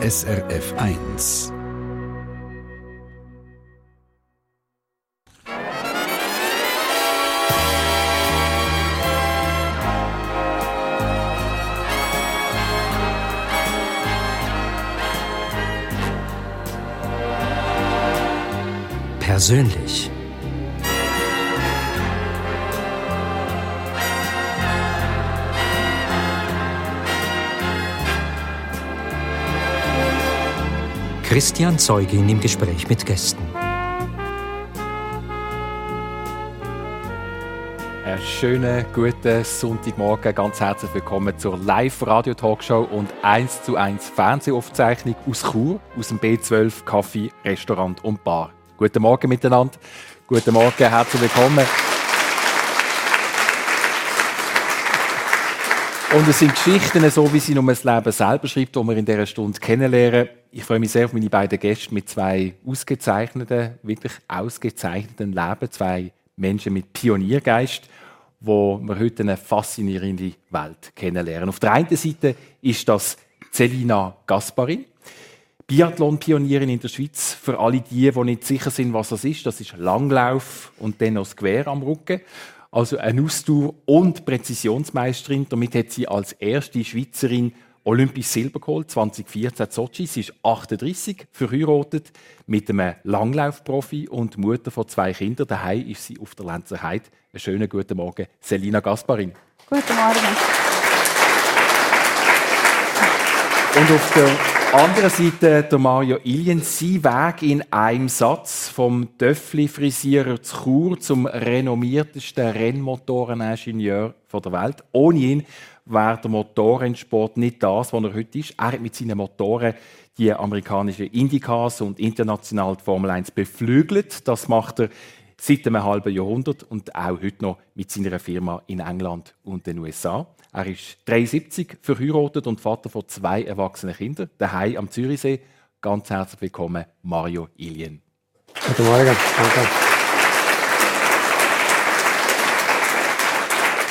SRF 1. Persönlich. Christian Zeugin im Gespräch mit Gästen. Einen schönen guten Sonntagmorgen, ganz herzlich willkommen zur Live-Radio-Talkshow und 1 zu 1 Fernsehaufzeichnung aus Chur, aus dem B12 Kaffee, Restaurant und Bar. Guten Morgen miteinander, guten Morgen, herzlich willkommen. Und es sind Geschichten, so wie sie nur das Leben selber schreibt, die wir in dieser Stunde kennenlernen. Ich freue mich sehr auf meine beiden Gäste mit zwei ausgezeichneten, wirklich ausgezeichneten Leben, zwei Menschen mit Pioniergeist, wo wir heute eine faszinierende Welt kennenlernen. Auf der einen Seite ist das Celina Gasparin, Biathlon-Pionierin in der Schweiz. Für alle die, die nicht sicher sind, was das ist, das ist Langlauf und dann noch Gewehr am Rücken also eine Ausdauer- und Präzisionsmeisterin. Damit hat sie als erste Schweizerin olympisches Silber geholt, 2014 in Sochi. Sie ist 38, verheiratet mit einem Langlaufprofi und Mutter von zwei Kindern. Daheim ist sie auf der Lenzer Heide. Einen schönen guten Morgen, Selina Gasparin. Guten Morgen. Und auf der anderen Seite der Mario Ilien. Sein Weg in einem Satz vom Döffli-Frisierer zu Chur zum renommiertesten Rennmotoreningenieur der Welt. Ohne ihn wäre der Motorrennsport nicht das, was er heute ist. Er hat mit seinen Motoren die amerikanischen Indycars und international die Formel 1 beflügelt. Das macht er seit einem halben Jahrhundert und auch heute noch mit seiner Firma in England und den USA. Er ist 73, verheiratet und Vater von zwei erwachsenen Kindern, daheim am Zürichsee. Ganz herzlich willkommen, Mario Ilien. Guten Morgen. Danke.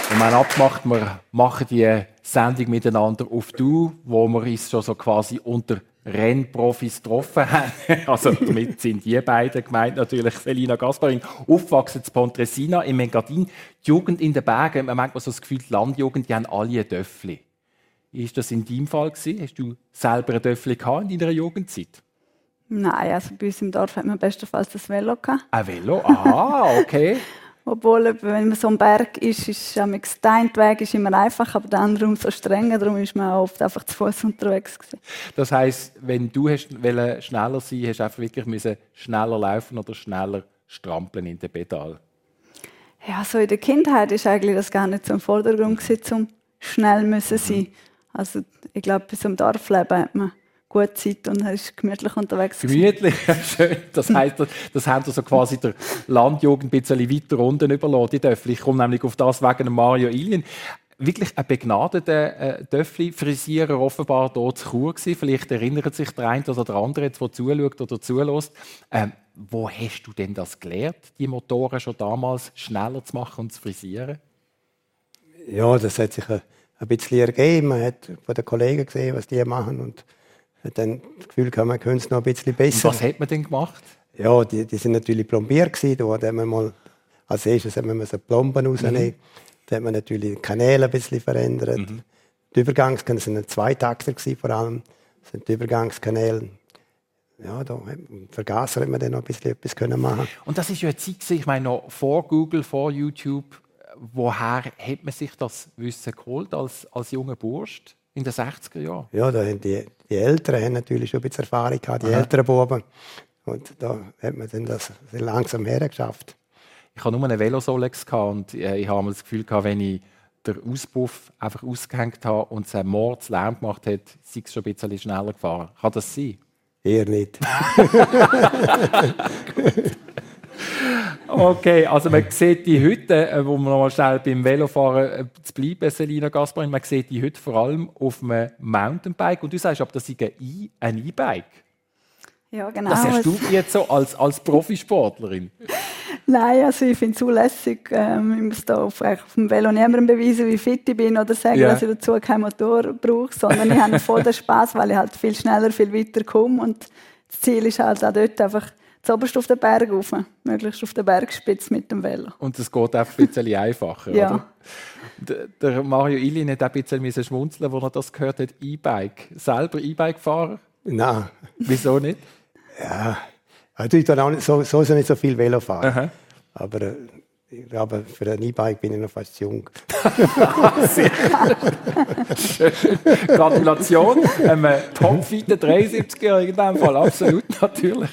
Und wir haben abgemacht, wir machen die Sendung miteinander auf Du, wo wir uns schon so quasi unter Rennprofis getroffen haben. Also damit sind die beiden gemeint natürlich Selina Gasparin, aufgewachsen in Pontresina im Engadin. Die Jugend in den Bergen, man merkt so das Gefühl, die Landjugend, die haben alle ein Döffli. Ist das in deinem Fall gewesen? Hast du selber ein Döffli in deiner Jugendzeit? Nein, also bei uns im Dorf hat man bestenfalls das Velo gehabt. Ein Velo? Ah, okay. Obwohl, wenn man so am Berg ist, ist der Weg ist immer einfach, aber der andere umso strenger. Darum ist man oft einfach zu Fuß unterwegs. Gewesen. Das heisst, wenn du hast, schneller sein hast du einfach wirklich müssen schneller laufen oder schneller strampeln in den Pedal? Ja, so in der Kindheit ist eigentlich das gar nicht so im Vordergrund gewesen, um schnell müssen sein. Also ich glaube, so einem Dorfleben hat man gute Zeit und ist gemütlich unterwegs. Gemütlich, schön. Das heisst, das haben so quasi der Landjugend ein bisschen weiter unten überlassen, die Ich komme nämlich auf das wegen Mario Ilien. Wirklich ein begnadeter äh, Döffli-Frisierer offenbar hier zu Chur gewesen. Vielleicht erinnert sich der eine oder der andere, jetzt, der zuschaut oder zulässt. Ähm, wo hast du denn das gelernt, die Motoren schon damals schneller zu machen und zu frisieren? Ja, das hat sich ein, ein bisschen ergeben. Man hat von den Kollegen gesehen, was die machen und hat dann das Gefühl gehabt, man könnte es noch ein bisschen besser. Und was hat man denn gemacht? Ja, die, die sind natürlich plombiert gewesen. Da hat man mal, als erstes hat man so Plomben rausnehmen. Mhm. Da hat man natürlich die Kanäle ein bisschen verändert. Mhm. Die Übergangskanäle sind Zweitakter gewesen, vor allem. Das sind die Übergangskanäle. Ja, da Vergaser hat man dann noch ein bisschen etwas können machen. Und das ist ja eine Zeit, ich meine, noch vor Google, vor YouTube. Woher hat man sich das Wissen geholt als, als junger Bursch in den 60er Jahren? Ja, da haben die die Eltern haben natürlich schon ein bisschen Erfahrung gehabt, die Aha. älteren Buben. Und da hat man dann das langsam hergeschafft. Ich hatte nur eine Velosolex und äh, ich habe das Gefühl gehabt, wenn ich den Auspuff einfach ausgehängt habe und es einen Lärm gemacht hat, sei es schon ein bisschen schneller gefahren. Kann das sein? Eher nicht. Okay, also man sieht die Hütte, äh, wo man noch mal schnell beim Velofahren äh, zu bleiben, Selina Gasparin, man sieht die Hütte vor allem auf einem Mountainbike. Und du sagst, aber das ist ein E-Bike. Ja, genau. Das hast du jetzt so als, als Profisportlerin. Nein, also ich finde es zulässig. Ähm, ich muss da auf, auf dem Velo niemandem beweisen, wie fit ich bin oder sagen, Ja. dass ich dazu keinen Motor brauche, sondern ich habe voll den Spass, weil ich halt viel schneller, viel weiter komme und das Ziel ist halt auch dort einfach zuoberst auf den Berg rauf, möglichst auf den Bergspitze mit dem Velo. Und es geht einfach ein bisschen einfacher, Ja. oder? Der, der Mario Illin hat auch ein bisschen schmunzeln, als er das gehört hat, E-Bike. Selber E-Bike-Fahrer? Nein, Wieso nicht? also ich tue auch nicht so, so, so nicht so viel Velo fahren. Aha. Aber, äh, glaube, für ein E-Bike bin ich noch fast jung. Gratulation, einem topfitten 73-Jährigen in diesem Fall, absolut, natürlich.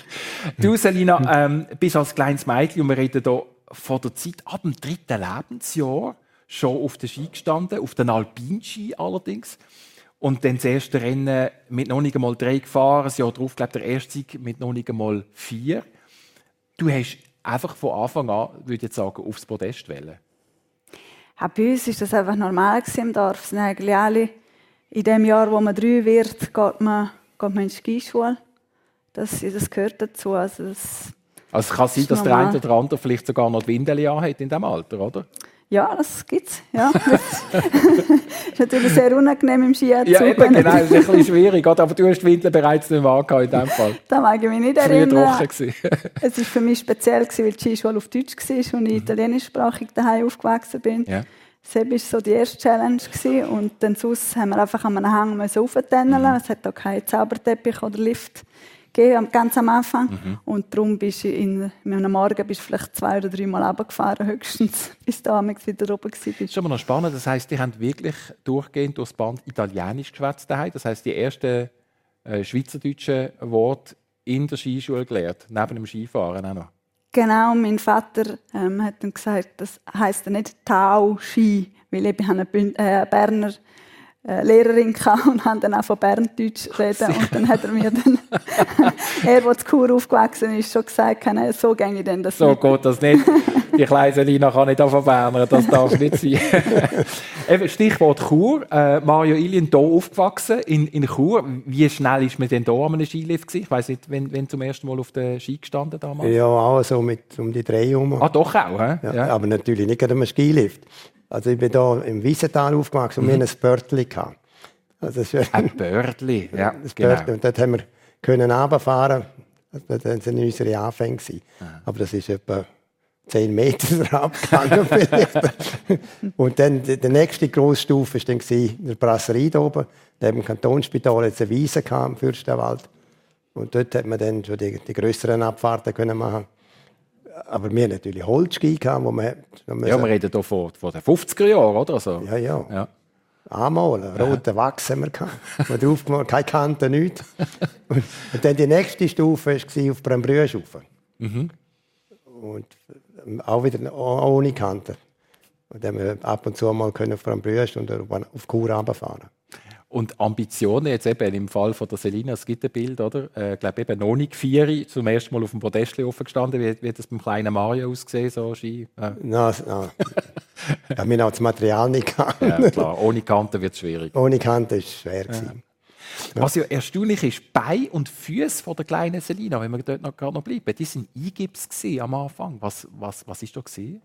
Du, Selina, ähm, bist als kleines Mädchen, und wir reden hier von der Zeit ab dem dritten Lebensjahr, schon auf den Ski gestanden, auf den Alpinski allerdings. Und dann das erste Rennen mit noch nicht einmal drei gefahren, das Jahr darauf, glaube ich, der erste Sieg mit noch nicht einmal vier. Du hast einfach von Anfang an, würde ich sagen, aufs Podest wählen. Ja, bei uns war das einfach normal im Dorf. Sind eigentlich alle, in dem Jahr, wo man drei wird, geht man, geht man in die Skischule. Das, das gehört dazu. Also das, Also es kann sein, dass der normal. eine oder andere vielleicht sogar noch die Windel anhat in diesem Alter, oder? Ja, das gibt es. Ja. Das ist natürlich sehr unangenehm im Skianzug. Ja, eben, genau, das ist ein bisschen schwierig, aber du hast die Windel bereits nicht mehr angehabt in diesem Fall. Da mag ich mich nicht erinnern. Es war für mich speziell, weil die Skischule auf Deutsch war und ich italienischsprachig daheim aufgewachsen bin. Mhm. Ja. Das war so die erste Challenge. Gewesen. Und dann sonst haben wir einfach an einem Hang müssen rauftänneln. Mhm. Es hat auch keinen Zauberteppich oder Lift gegeben, ganz am Anfang. Mhm. Und darum bist du in, in einem Morgen bist du vielleicht zwei oder drei Mal runtergefahren, höchstens, bis du amigs wieder oben Das warst. ist aber noch spannend. Das heisst, die haben wirklich durchgehend durchs Band Italienisch geschwätzt daheim. Das heisst, die ersten äh, schweizerdeutschen Worte in der Skischule gelernt, neben dem Skifahren auch noch. Genau, mein Vater ähm, hat dann gesagt, das heisst ja nicht Tau-Ski, weil ich eine Bün- äh, Berner Lehrerin hatte und haben dann auch von Berndeutsch reden und dann hat er mir dann, er, der zu Chur aufgewachsen ist, schon gesagt, nein, so gehe ich dann das So nicht. geht das nicht. Die kleine Selina kann nicht auf Berner, das darf nicht sein. Eben, Stichwort Chur. Äh, Mario Ilien hier aufgewachsen in, in Chur. Wie schnell ist man denn hier an einem Skilift? gewesen? Ich weiss nicht, wenn, wenn zum ersten Mal auf der Ski gestanden damals? Ja, auch so mit um die drei herum. Ah, doch auch, hä? Ja, Aber natürlich nicht gerade am Skilift. Also ich bin hier im Wiesental aufgewachsen und wir hatten ein Börtli. gehabt. Also das ist Ein Bördli, ja, das genau. Börtli. Und dort haben wir können runterfahren. Das waren unsere Anfänge. gewesen. Aber das ist etwa 10 Meter abgegangen vielleicht. Und dann die, nächste Grossstufe war dann in der Brasserie da oben. Neben dem Kantonsspital jetzt eine Wiese im Fürstenwald. Und dort hat man dann schon die, die grösseren Abfahrten können machen. Aber wir hatten natürlich Holzski, gehabt, wo man, wo man Ja, wir reden hier von, von den 50er Jahren, oder? Also, ja, ja. ja. Anmalen, roten Wachs haben wir gehabt. Wir drauf gemacht, keine Kante, nichts. Und, und dann die nächste Stufe war auf Brembrüsch rauf. Und ähm, auch wieder oh- ohne Kante. Und dann haben wir ab und zu mal können auf Brembrüsch und auf Chur runterfahren. Und Ambitionen, jetzt eben im Fall von der Selina, es gibt ein Bild, oder? Ich äh, glaube eben noch nicht vier, zum ersten Mal auf dem Podest offen gestanden. Wie, wie hat das beim kleinen Mario ausgesehen, so Ski? Äh, Na, na. ja, wir haben auch das Material nicht gehabt. ja, klar, ohne Kante wird es schwierig. Ohne Kante war es schwer. gewesen. Was ja erstaunlich ist, Bein und Füße von der kleinen Selina, wenn wir dort noch, gerade noch bleiben, die sind Eingips am Anfang. Was, was, was ist da gewesen?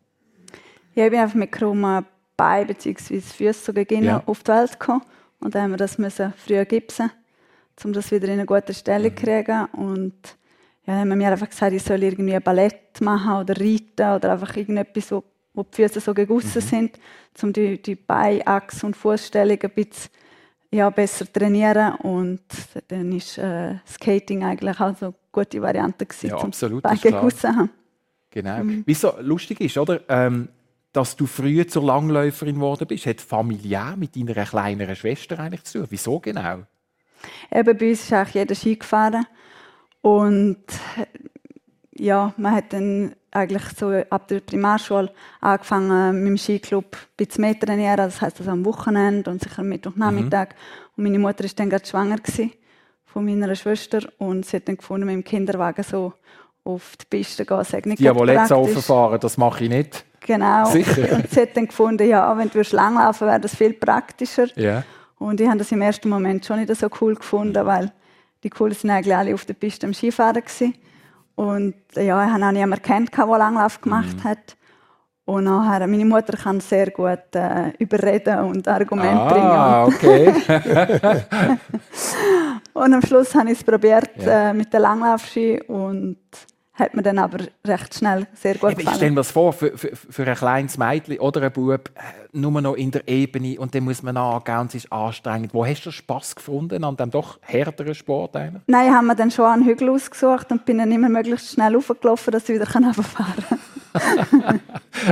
Ja, ich bin einfach mit krummen Beinen bzw. Füßen so gegen Ja. auf die Welt gekommen. Und dann haben wir das müssen früher gipsen, um das wieder in eine gute Stelle Mhm. zu kriegen. Und ja, dann haben wir mir einfach gesagt, ich soll irgendwie Ballett machen oder reiten oder einfach irgendetwas, wo, wo die Füße so gegen aussen Mhm. sind, um die, die Beinachse und Fußstellung ein bisschen ja, besser zu trainieren. Und dann ist äh, Skating eigentlich auch so eine gute Variante gewesen, Ja, um absolut, Beine gegen klar. aussen zu haben. Genau. Wie so lustig ist, oder? Ähm, dass du früher zur Langläuferin geworden bist, hat familiär mit deiner kleineren Schwester eigentlich zu tun. Wieso genau? Eben bei uns ist eigentlich jeder Ski gefahren. Und äh, ja, man hat dann eigentlich so ab der Primarschule angefangen, mit dem Skiclub mehr zu trainieren. Das heisst, also am Wochenende und sicher Mittwochnachmittag. Und meine Mutter war dann gerade schwanger gewesen von meiner Schwester und sie hat dann gefunden, mit dem Kinderwagen so auf die Piste gehen, sei nicht Die, die praktisch. fahren, das mache ich nicht. Genau. Sicher. Und sie hat dann gefunden, ja, wenn du langlaufen wäre das viel praktischer. Ja. Und ich habe das im ersten Moment schon nicht so cool gefunden, weil die Coolen sind eigentlich alle auf der Piste am Skifahren gewesen. Und ja, ich habe auch niemanden kennt, der Langlauf gemacht Mhm. hat. Und nachher, meine Mutter kann sehr gut äh, überreden und Argumente bringen. Ah, Und, okay. und am Schluss habe ich es probiert Ja. äh, mit den Langlaufski und hat mir dann aber recht schnell sehr gut Eben, ich stelle gefallen. mir das vor, für, für, für ein kleines Mädchen oder einen Bub, äh, nur noch in der Ebene und dann muss man angehen und es ist anstrengend. Wo hast du Spass gefunden an dem doch härteren Sport? Eigentlich? Nein, ich habe mir dann schon einen Hügel ausgesucht und bin dann immer möglichst schnell hochgelaufen, dass ich wieder runterfahren kann.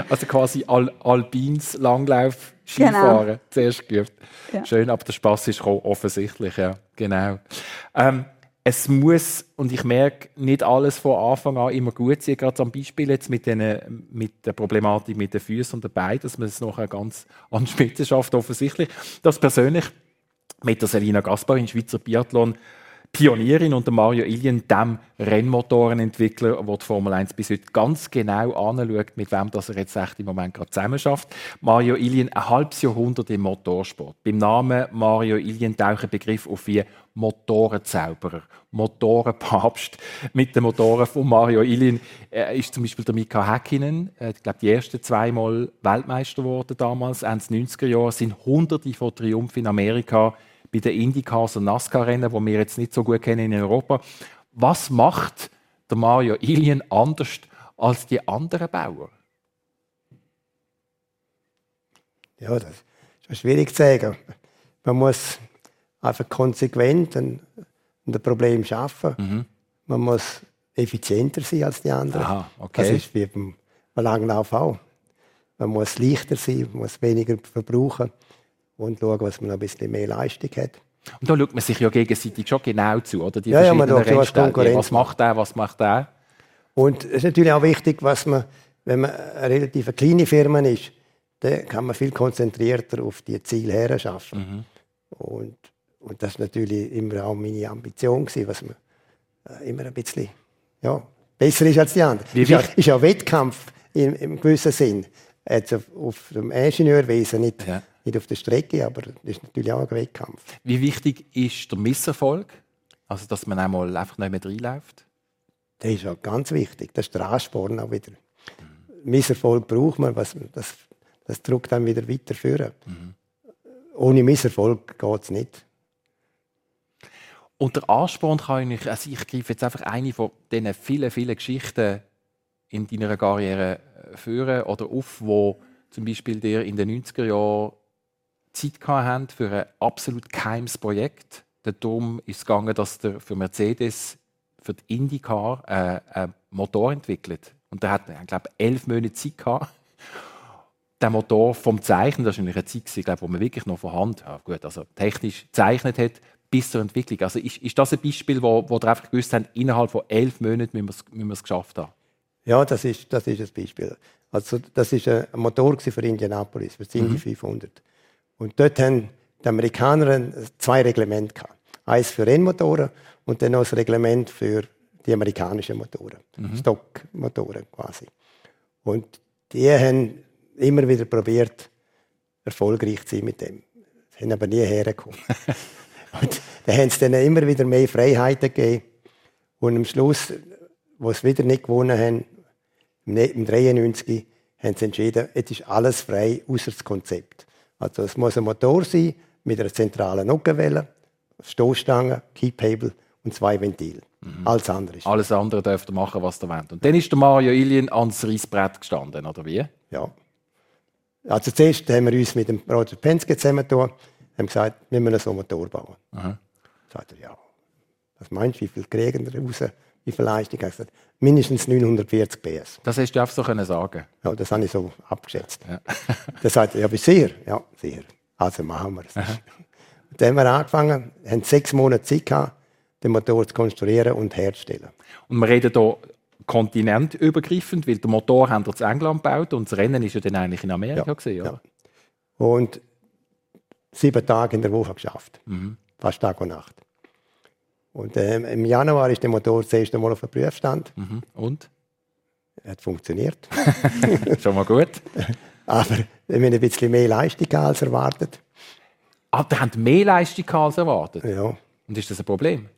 Also quasi Al Alpins Langlauf Genau. Skifahren zuerst geübt. Ja. Schön, aber der Spaß ist gekommen, offensichtlich, ja, genau. Ähm, es muss, und ich merke, nicht alles von Anfang an immer gut sein, gerade am Beispiel jetzt mit, den, mit der Problematik mit den Füßen und den Beinen, dass man es nachher ganz an Spitze schafft, offensichtlich. Das persönlich mit der Selina Gasparin, Schweizer Biathlon, Pionierin und Mario Ilien, dem Rennmotorenentwickler, der die Formel 1 bis heute ganz genau anschaut, mit wem das er jetzt echt im Moment gerade zusammen. Mario Ilien, ein halbes Jahrhundert im Motorsport. Beim Namen Mario Ilien tauchen Begriff auf wie Motorenzauberer, Motorenpapst. Mit den Motoren von Mario Ilien äh, ist zum Beispiel der Mika Häkkinen, äh, ich glaube, die ersten zweimal Weltmeister geworden damals, Ende 90er Jahre, sind hunderte von Triumphen in Amerika bei den Indycars und NASCAR-Rennen, die wir jetzt nicht so gut kennen in Europa. Was macht der Mario Ilien anders als die anderen Bauer? Ja, das ist schwierig zu sagen. Man muss einfach konsequent ein, ein Problem schaffen. Man muss effizienter sein als die anderen. Aha, okay. Das ist wie beim Langlauf auch. Man muss leichter sein, man muss weniger verbrauchen und schauen, dass man noch ein bisschen mehr Leistung hat. Und da schaut man sich ja gegenseitig schon genau zu, oder? Die Ja, ja, man verschiedenen schaut, Rennstellen. Konkurrenz. Was macht der, was macht der? Und es ist natürlich auch wichtig, was man, wenn man eine relativ kleine Firma ist, dann kann man viel konzentrierter auf die Ziele her schaffen. Und, und das ist natürlich immer auch meine Ambition gewesen, was man äh, immer ein bisschen ja, besser ist als die anderen. Wie ist, ja, ist ja Wettkampf im, im gewissen Sinn. Jetzt auf, auf dem Ingenieurwesen, nicht, Ja. nicht auf der Strecke, aber das ist natürlich auch ein Wettkampf. Wie wichtig ist der Misserfolg? Also, dass man einmal einfach nicht mehr reinläuft? Das ist auch ganz wichtig. Das ist der Ansporn auch wieder. Misserfolg braucht man, was, das, das drückt dann wieder weiter führen. Ohne Misserfolg geht es nicht. Und der Ansporn kann ich, also ich greife jetzt einfach eine von diesen vielen, vielen Geschichten in deiner Karriere führen oder auf, wo zum Beispiel dir in den 90er Jahren Zeit haben für ein absolut geheimes Projekt. Darum ist es gegangen, dass der für Mercedes, für die IndyCar, äh, einen Motor entwickelt. Und der hat, ich glaube, elf Monate Zeit gehabt. Der Motor vom Zeichnen, das war eine Zeit, glaube, wo man wirklich noch von Hand, ja, gut, also technisch gezeichnet hat, bis zur Entwicklung. Also ist, ist das ein Beispiel, wo, wo ihr einfach gewusst habt, innerhalb von elf Monaten müssen wir es geschafft haben? Ja, das ist, das ist ein Beispiel. Also, das war ein Motor für Indianapolis, für das Indy 500. Und dort haben die Amerikaner zwei Reglemente gehabt. Eins für Rennmotoren und dann noch das Reglement für die amerikanischen Motoren. Stockmotoren quasi. Und die haben immer wieder probiert, erfolgreich zu sein mit dem. Sie haben aber nie hergekommen. und dann haben sie dann immer wieder mehr Freiheiten gegeben. Und am Schluss, wo sie wieder nicht gewonnen haben, im Ne- im 93 haben sie entschieden, jetzt ist alles frei, außer das Konzept. Also es muss ein Motor sein mit einer zentralen Nockenwelle, Stoßstange, Keep-Hebel und zwei Ventile. Alles andere ist. Alles andere dürft ihr machen, was ihr wollt. Und dann ist der Mario Ilien ans Reissbrett gestanden, oder wie? Ja. Also zuerst haben wir uns mit dem Roger Penske zusammengetan, haben gesagt, wir müssen so einen Motor bauen. Aha. Sagt er, ja. Was meinst du, wie viel kriegen wir raus? Wie viel Leistung? Habe gesagt, mindestens 940 PS. Das hast du einfach so können sagen. Ja, das habe ich so abgeschätzt. Ja. Dann sagt ja, du sicher? Ja, sicher. Also machen wir es. Dann haben wir angefangen, haben sechs Monate Zeit gehabt, den Motor zu konstruieren und herzustellen. Und wir reden hier kontinentübergreifend, weil der Motor haben wir in England gebaut und das Rennen ist ja dann eigentlich in Amerika Ja, gewesen, ja. Und sieben Tage in der Woche geschafft. Fast Tag und Nacht. Und ähm, im Januar ist der Motor das erste Mal auf dem Prüfstand. Mhm. Und? Er hat funktioniert. Schon mal gut. Aber wir haben ein bisschen mehr Leistung als erwartet. Ah, die haben mehr Leistung als erwartet. Ja. Und ist das ein Problem?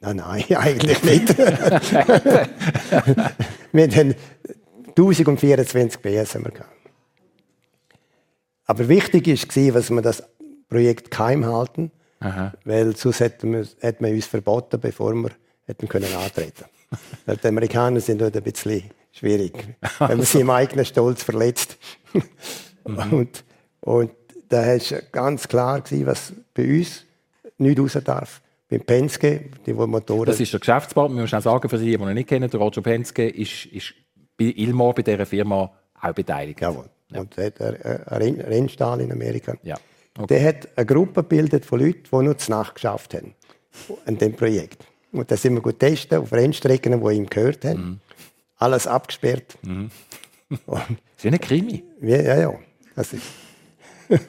Nein, nein, eigentlich nicht. wir haben 1024 PS haben wir gehabt. Aber wichtig war, dass wir das Projekt geheim halten, Aha. weil sonst hätten wir, hätten wir uns verboten, bevor wir hätten können antreten. weil die Amerikaner sind dort ein bisschen schwierig, wenn man sie im eigenen Stolz verletzt. und, und da war ganz klar, gewesen, was bei uns nicht raus darf. Beim Penske, die wo Motoren... Das ist der Geschäftspartner. Wir müssen auch sagen, für Sie, die ihn nicht kennen, der Roger Penske ist, ist bei Ilmor, bei dieser Firma, auch beteiligt. Jawohl. Und der hat einen Renn- Rennstall in Amerika. Ja. Der hat eine Gruppe gebildet von Leuten, die nur zur Nacht geschafft haben an dem Projekt. Und da sind wir gut testen auf Rennstrecken, die ihm gehört haben. Mhm. Alles abgesperrt. Und Das ist wie ein Krimi. wir, ja, ja. Das ist.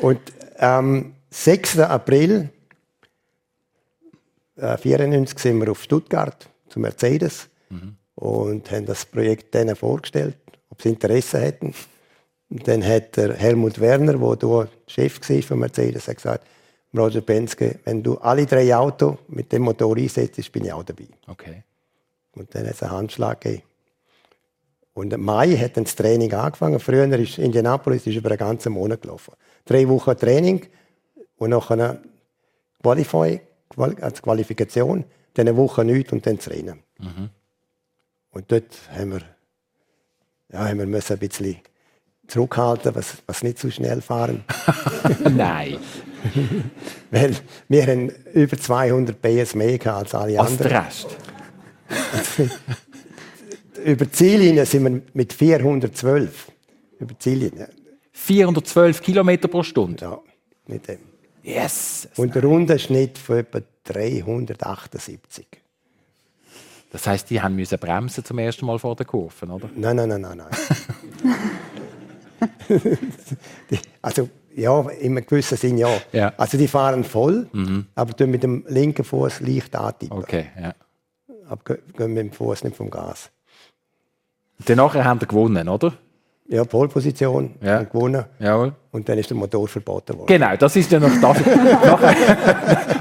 Und am 6. April äh, 94 sind wir auf Stuttgart zu Mercedes und haben das Projekt denen vorgestellt, ob sie Interesse hätten. Dann hat der Helmut Werner, der hier Chef war von Mercedes, hat gesagt, Roger Penske, wenn du alle drei Autos mit dem Motor einsetzt, bin ich auch dabei. Okay. Und dann hat es einen Handschlag gegeben. Und im Mai hat dann das Training angefangen. Früher ist Indianapolis ist über einen ganzen Monat gelaufen. Drei Wochen Training und nachher eine Qualify, Quali- also Qualifikation, dann eine Woche nichts und dann das Rennen. Und dort haben wir, ja, haben wir müssen ein bisschen zurückhalten, was, was nicht so schnell fahren. Nein, Weil wir haben über 200 PS mehr als alle als anderen. der Rest. Über die Ziellinie sind wir mit 412. Über die Ziellinie. 412 Kilometer pro Stunde. Ja, mit dem. Yes! Und der Rundenschnitt von etwa 378. Das heisst, die haben müssen bremsen zum ersten Mal vor der Kurve, oder? Nein, nein, nein, nein, nein. Also, ja, in einem gewissen Sinn ja. Ja. Also, die fahren voll, aber tun mit dem linken Fuß leicht antippen. Okay, ja. Aber gehen- mit dem Fuß nicht vom Gas. Dann nachher haben sie gewonnen, oder? Ja, Pole-Position, Ja. haben gewonnen. Jawohl. Und dann ist der Motor verboten worden. Genau, das ist ja noch das. nachher,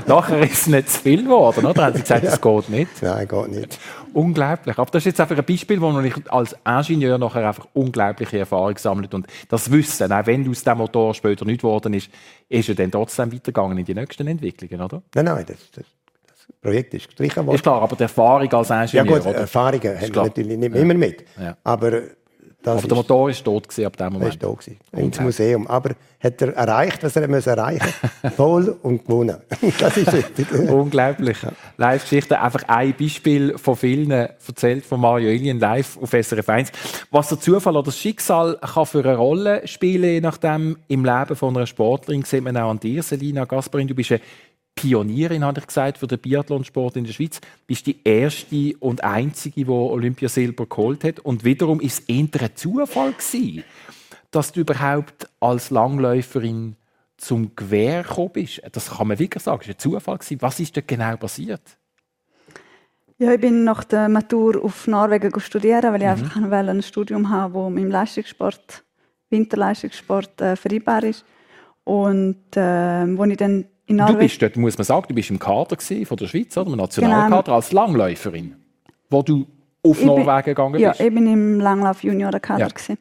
nachher ist es nicht zu viel geworden, oder? Haben sie gesagt, das geht nicht. Nein, geht nicht. Unglaublich. Aber das ist jetzt einfach ein Beispiel, wo man als Ingenieur nachher einfach unglaubliche Erfahrung sammelt. Und das Wissen, auch wenn aus dem Motor später nicht geworden ist, ist er dann trotzdem weitergegangen in die nächsten Entwicklungen, oder? Nein, nein, das, das, Projekt ist gestrichen worden. Ist klar, aber die Erfahrung als Ja Ingenieur, gut, oder? Erfahrungen haben wir natürlich nicht immer mit. Ja. Aber das aber der Motor ist tot gewesen ab dem Moment. ist da gewesen, ins Museum. Aber hat er erreicht, was er muss erreichen Voll und gewonnen. das ist richtig. Unglaublich. Live-Geschichte. Einfach ein Beispiel von vielen erzählt von Mario Ilien live auf SRF 1. Was der Zufall oder das Schicksal kann für eine Rolle spielen, je nachdem im Leben von einer Sportlerin, sieht man auch an dir, Selina Gasparin. Du bist eine Pionierin, habe ich gesagt, für den Biathlonsport in der Schweiz. Du bist die erste und einzige, die Olympiasilber geholt hat. Und wiederum ist es eher ein Zufall gewesen, dass du überhaupt als Langläuferin zum Gewehr gekommen bist. Das kann man wirklich sagen, es war ein Zufall. gewesen. Was ist dort genau passiert? Ja, ich bin nach der Matur auf Norwegen studieren, Mhm. weil ich einfach wollte ein Studium haben, wo mit dem Leistungssport, Winterleistungssport äh, vereinbar ist. Und äh, wo ich dann in Du Norwegen bist dort, muss man sagen, du bist im Kader von der Schweiz, oder? Im Nationalkader als Langläuferin, wo du auf Ich bin- Norwegen gegangen Ja, bist. ich bin im Langlauf Juniorenkader Ja.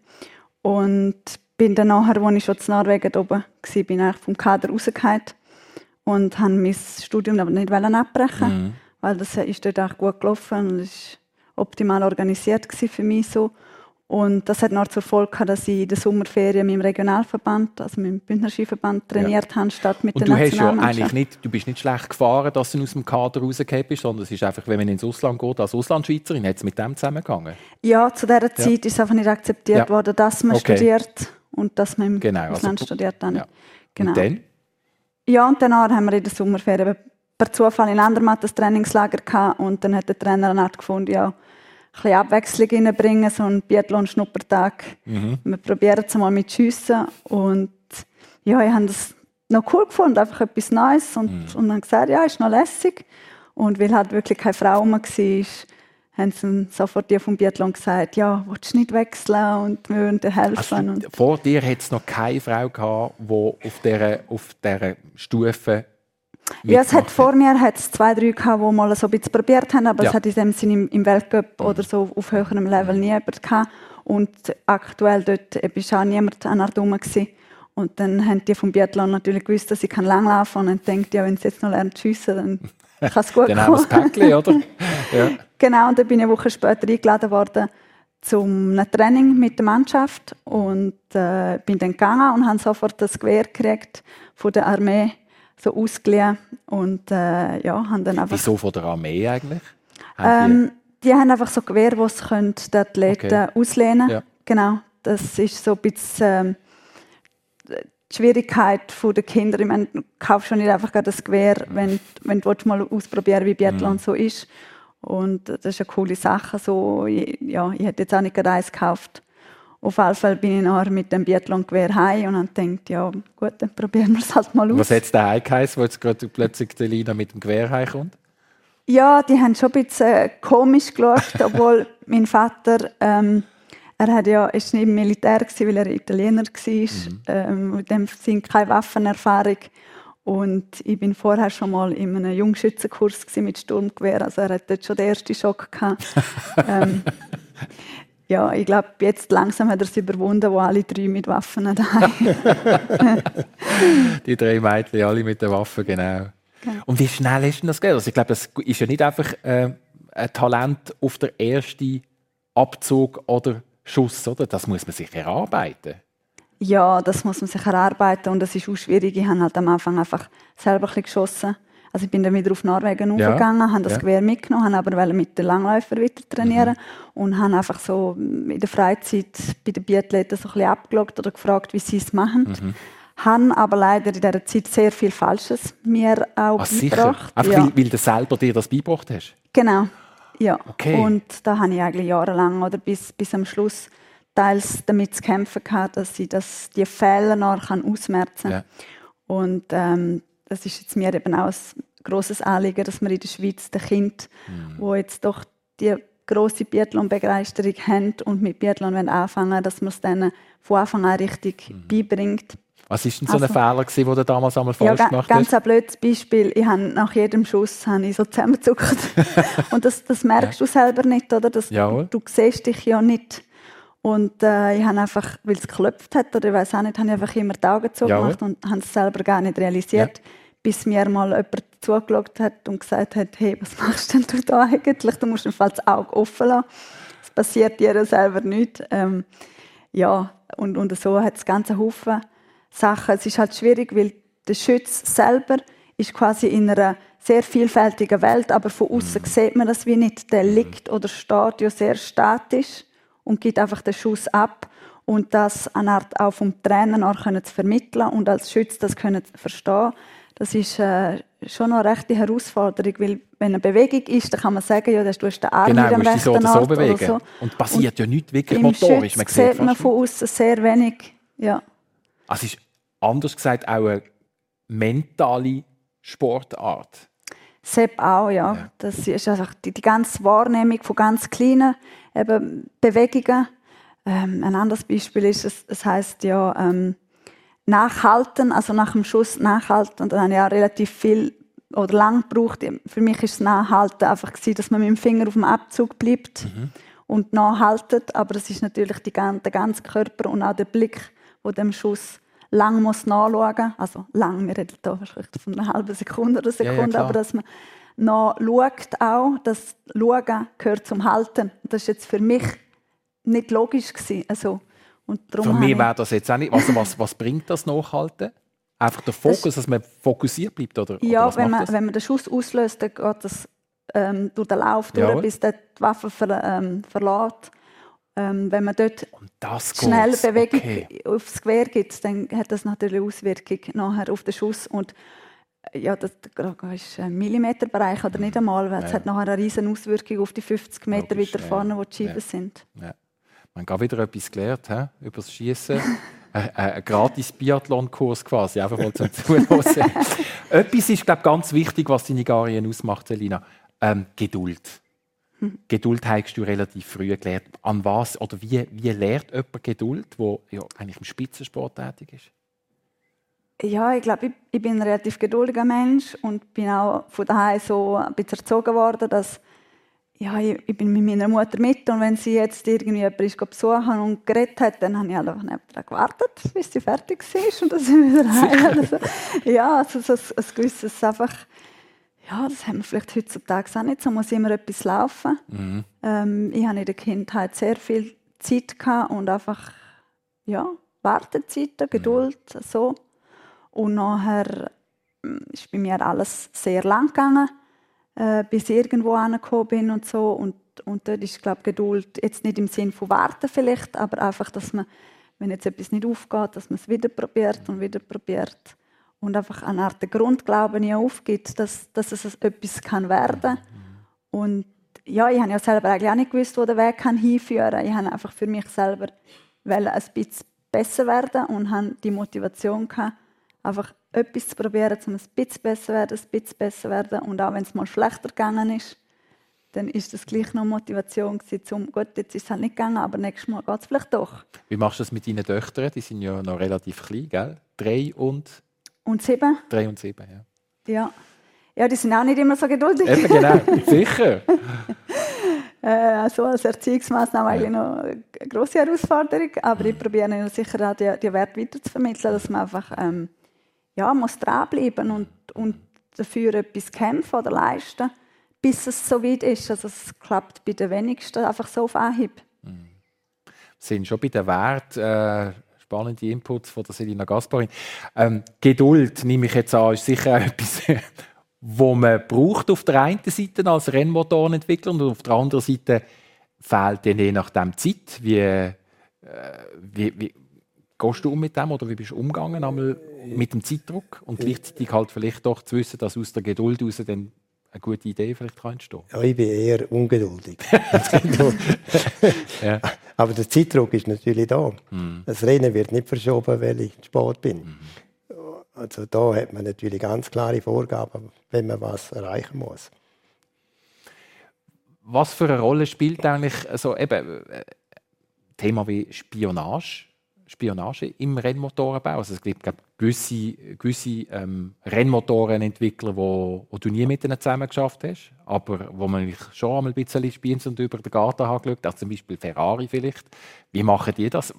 und bin dann nachher, als ich schon in Norwegen oben war, bin ich vom Kader rausgefallen und habe mein Studium aber nicht abbrechen, Mhm. weil das ist dort auch gut gelaufen und es war optimal organisiert für mich so. Und das hat noch zur Folge gehabt, dass ich in der Sommerferien mit dem Regionalverband, also mit dem Bündner Skiverband, trainiert habe, statt mit Und der du hast ja Nationalmannschaft. eigentlich nicht, du bist nicht schlecht gefahren, dass du aus dem Kader rausgekommen bist, sondern es ist einfach, wenn man ins Ausland geht, als Auslandschweizerin, hat es mit dem zusammengegangen. Ja, zu dieser Zeit ist es einfach nicht akzeptiert Ja. worden, dass man Okay. studiert und dass man im Genau, also- Ausland studiert. Dann. Ja. Genau. Und dann? Ja, und danach haben wir in der Sommerferien per Zufall in Andermatt das Trainingslager gehabt und dann hat der Trainer eine Art gefunden, ja, bisschen Abwechslung reinbringen, so einen Biathlon-Schnuppertag. Mhm. Wir probieren es mal mit Schiessen und ja, ich habe das noch cool gefunden, einfach etwas Neues und, Mhm. und dann gesagt, ja, ist noch lässig. Und weil halt wirklich keine Frau mehr war, haben sie sofort die vom Biathlon gesagt, ja, willst du nicht wechseln und wir würden dir helfen. Also, und vor dir hat es noch keine Frau gehabt, die auf dieser, auf dieser Stufe Ja, es hat vor mir hat's zwei, drei gehabt, die mal so ein bisschen probiert haben, aber Ja. es hat in dem Sinne im, im Weltcup oder so auf höherem Level nie jemand gehabt. Und aktuell dort eben ist auch niemand an der Dumme gewesen. Und dann haben die vom Biathlon natürlich gewusst, dass ich kann langlaufen und dann denkt, ja, wenn sie jetzt noch lernen zu schiessen, dann kann es gut Dann haben wir oder? Ja. Genau, und dann bin ich eine Woche später eingeladen worden zum Training mit der Mannschaft und äh, bin dann gegangen und habe sofort das Gewehr gekriegt von der Armee, so ausgeliehen und äh, ja, haben dann einfach... Wieso von der Armee eigentlich? Haben Ähm, die haben einfach so Gewehr, die sie können, die Athleten Okay. auslehnen Ja. Genau, das ist so ein bisschen ähm, die Schwierigkeit der Kinder. Ich meine, du kaufst schon nicht einfach das Gewehr, wenn, wenn du mal ausprobieren wie Biathlon Mhm. so ist. Und das ist eine coole Sache. So, ich, ja, ich hätte jetzt auch nicht gerade eins gekauft. Auf jeden Fall bin ich nachher mit dem Biathlon-Gewehr heim und habe gedacht, ja gut, dann probieren wir es halt mal aus. Was hat es da geheißen, wo jetzt gerade plötzlich die Lina mit dem Gewehr heimkommt? Ja, die haben schon ein bisschen äh, komisch geschaut, obwohl mein Vater, ähm, er hat ja, ist nicht im Militär gewesen, weil er Italiener war, ähm, in dem Sinn keine Waffenerfahrung. Und ich bin vorher schon mal in einem Jungschützenkurs mit Sturmgewehr, also er hat dort schon den ersten Schock gehabt. ähm, ja, ich glaube, jetzt langsam hat er es überwunden, wo alle drei mit Waffen daheim. Die drei Mädchen, alle mit der Waffe, genau. Und wie schnell ist denn das gegangen? Also ich glaube, das ist ja nicht einfach äh, ein Talent auf der ersten Abzug oder Schuss, oder? Das muss man sich erarbeiten. Ja, das muss man sich erarbeiten und das ist auch schwierig. Ich habe halt am Anfang einfach selber ein bisschen geschossen. Also ich bin dann wieder auf Norwegen Ja, hochgegangen, habe das ja. Gewehr mitgenommen, habe aber mit den Langläufern weiter trainieren Mhm. und habe einfach so in der Freizeit bei den Biathleten so ein bisschen oder gefragt, wie sie es machen. Mhm. Habe aber leider in dieser Zeit sehr viel Falsches mir auch Ah, sicher. beigebracht. Einfach ja. weil, weil du selber dir das beigebracht hast. Genau. Ja. Okay. Und da habe ich eigentlich jahrelang oder bis, bis am Schluss teils damit zu kämpfen gehabt, dass ich das, die Fehler noch kann ausmerzen kann. Ja. Und ähm, das ist jetzt mir eben auch ein grosses Anliegen, dass wir in der Schweiz den Kind, Mhm. wo jetzt doch die grosse Biathlon-Begeisterung haben und mit Biathlon wollen anfangen dass man es denen von Anfang an richtig Mhm. beibringt. Was war denn so ein Also- Fehler, gewesen, den du damals einmal Ja, falsch ga, gemacht ganz hast? ein blödes Beispiel. Ich habe nach jedem Schuss habe ich so zusammengezuckt. und das, das merkst du selber nicht, oder? Das, Jawohl. du, du siehst dich ja nicht. Und äh, ich habe einfach, weil es geklopft hat, oder ich weiß auch nicht, habe ich einfach immer die Augen Jawohl. zugemacht und habe es selber gar nicht realisiert, bis mir mal jemand zugeschaut hat und gesagt hat, hey, was machst denn du da eigentlich? Du musst einfach das Auge offen lassen. Es passiert dir selber nicht. Ähm, ja, und, und so hat es ganze Haufen Sachen. Es ist halt schwierig, weil der Schütz selber ist quasi in einer sehr vielfältigen Welt, aber von außen sieht man das wie nicht. Der liegt oder steht ja sehr statisch und gibt einfach den Schuss ab und das eine Art auch vom Trainer auch können zu vermitteln und als Schütz das können zu verstehen. Das ist äh, schon eine rechte Herausforderung, weil wenn eine Bewegung ist, dann kann man sagen, ja, du hast den Arm Genau, mit dem dich so rechten oder so bewegen. oder so. Und passiert ja nicht wirklich Im motorisch. Man sieht man von außen sehr wenig. Ja. Also es ist anders gesagt auch eine mentale Sportart. Sepp auch, ja. Das ist einfach die, die ganze Wahrnehmung von ganz kleinen eben, Bewegungen. Ähm, ein anderes Beispiel ist, es, es heißt ja ähm, nachhalten, also nach dem Schuss nachhalten. Und dann habe ich auch relativ viel oder lang gebraucht. Für mich ist das Nachhalten einfach gewesen, dass man mit dem Finger auf dem Abzug bleibt und nachhaltet. Aber es ist natürlich die, der ganze Körper und auch der Blick, wo dem Schuss lang muss nachschauen. Also lang, wir reden hier wahrscheinlich von einer halben Sekunde oder ja, Sekunde, klar. aber dass man nachschaut auch, das Schauen gehört zum Halten. Das ist jetzt für mich nicht logisch gewesen. Also, und darum Von habe mir ich- wäre das jetzt auch nicht. Also was, was bringt das Nachhalten? Einfach der Fokus, dass man fokussiert bleibt? Oder, oder Ja, was wenn man, das? wenn man den Schuss auslöst, dann geht das ähm, durch den Lauf durch, bis der die Waffe ver, ähm, verlässt. Ähm, wenn man dort das schnell. Bewegung Okay. aufs Gewehr gibt, dann hat das natürlich Auswirkung nachher auf den Schuss. Und äh, ja, das das ist ein Millimeterbereich oder nicht einmal, weil es Ja. hat nachher eine riesen Auswirkung auf die 50 Meter Logisch, weiter ja, vorne, wo die Scheiben ja. sind. Ja. Hat gerade wieder etwas gelernt he? über das Schießen. ein, ein gratis Biathlon-Kurs quasi, einfach mal zum Zuhören. etwas ist, glaube ich, ganz wichtig, was deine Garien ausmacht, Selina. Ähm, Geduld. Geduld hast du relativ früh gelernt. An was oder wie, wie lernt jemand Geduld, der ja eigentlich im Spitzensport tätig ist? Ja, ich glaube, ich, ich, bin ein relativ geduldiger Mensch und bin auch von daheim so ein bisschen erzogen worden, dass ja, ich, ich, bin mit meiner Mutter mit und wenn sie jetzt irgendwie jemanden ist besuchen und geredet hat, dann habe ich einfach neben gewartet, bis sie fertig ist und dann sind wir wieder heim. Also, ja, also so ein, ein gewisses einfach, ja, das haben wir vielleicht heutzutage auch nicht, so muss immer etwas laufen. Mhm. Ähm, ich hatte in der Kindheit sehr viel Zeit und einfach, ja, Wartezeiten, Geduld, mhm. so. Und nachher hm, ist bei mir alles sehr lang gegangen, äh, bis ich irgendwo angekommen bin und so. Und, und dort ist, glaube Geduld jetzt nicht im Sinn von warten vielleicht, aber einfach, dass man, wenn jetzt etwas nicht aufgeht, dass man es wieder probiert und wieder probiert. Und einfach eine Art Grundglauben nie aufgibt, dass, dass es etwas kann werden kann. Und ja, ich habe ja selber eigentlich auch nicht gewusst, wo der Weg kann hinführen kann. Ich habe einfach für mich selber ein bisschen besser werden und habe die Motivation gehabt, einfach etwas zu probieren, um ein bisschen besser zu werden, ein bisschen besser zu werden. Und auch wenn es mal schlechter gegangen ist, dann ist das gleich noch Motivation gewesen, um, gut, jetzt ist es halt nicht gegangen, aber nächstes Mal geht es vielleicht doch. Wie machst du das mit deinen Töchtern? Die sind ja noch relativ klein, gell? Drei und? Und sieben. Drei und sieben, ja. Ja. Ja, die sind auch nicht immer so geduldig. Eben, genau, sicher. äh, so als Erziehungsmaßnahme eigentlich noch eine grosse Herausforderung, aber ich probiere sicher auch die, die Werte weiterzuvermitteln, dass man einfach ähm, ja, muss dranbleiben und, und dafür etwas kämpfen oder leisten, bis es so weit ist. Also es klappt bei den wenigsten einfach so auf Anhieb. Mhm. Sind schon bei den Werten äh, spannende Inputs von der Selina Gasparin. Ähm, Geduld, nehme ich jetzt an, ist sicher etwas, wo man braucht auf der einen Seite als Rennmotorenentwickler und auf der anderen Seite fehlt dann je nachdem Zeit. Wie, äh, wie, wie, gehst du um mit dem oder wie bist du umgegangen einmal mit dem Zeitdruck und gleichzeitig halt vielleicht doch zu wissen, dass aus der Geduld heraus dann eine gute Idee vielleicht kann entstehen Ja, ich bin eher ungeduldig. ja. Aber der Zeitdruck ist natürlich da. Mhm. Das Rennen wird nicht verschoben, weil ich Sport bin. Mhm. Also da hat man natürlich ganz klare Vorgaben, wenn man was erreichen muss. Was für eine Rolle spielt eigentlich so eben äh, Thema wie Spionage Spionage im Rennmotorenbau. Also es gibt glaub, gewisse, gewisse ähm, Rennmotorenentwickler, wo, wo du nie mit ihnen zusammen geschafft hast, aber wo man schon einmal ein bisschen spielt und über den Garten hat geschaut, also zum Beispiel Ferrari vielleicht. Wie machen die das?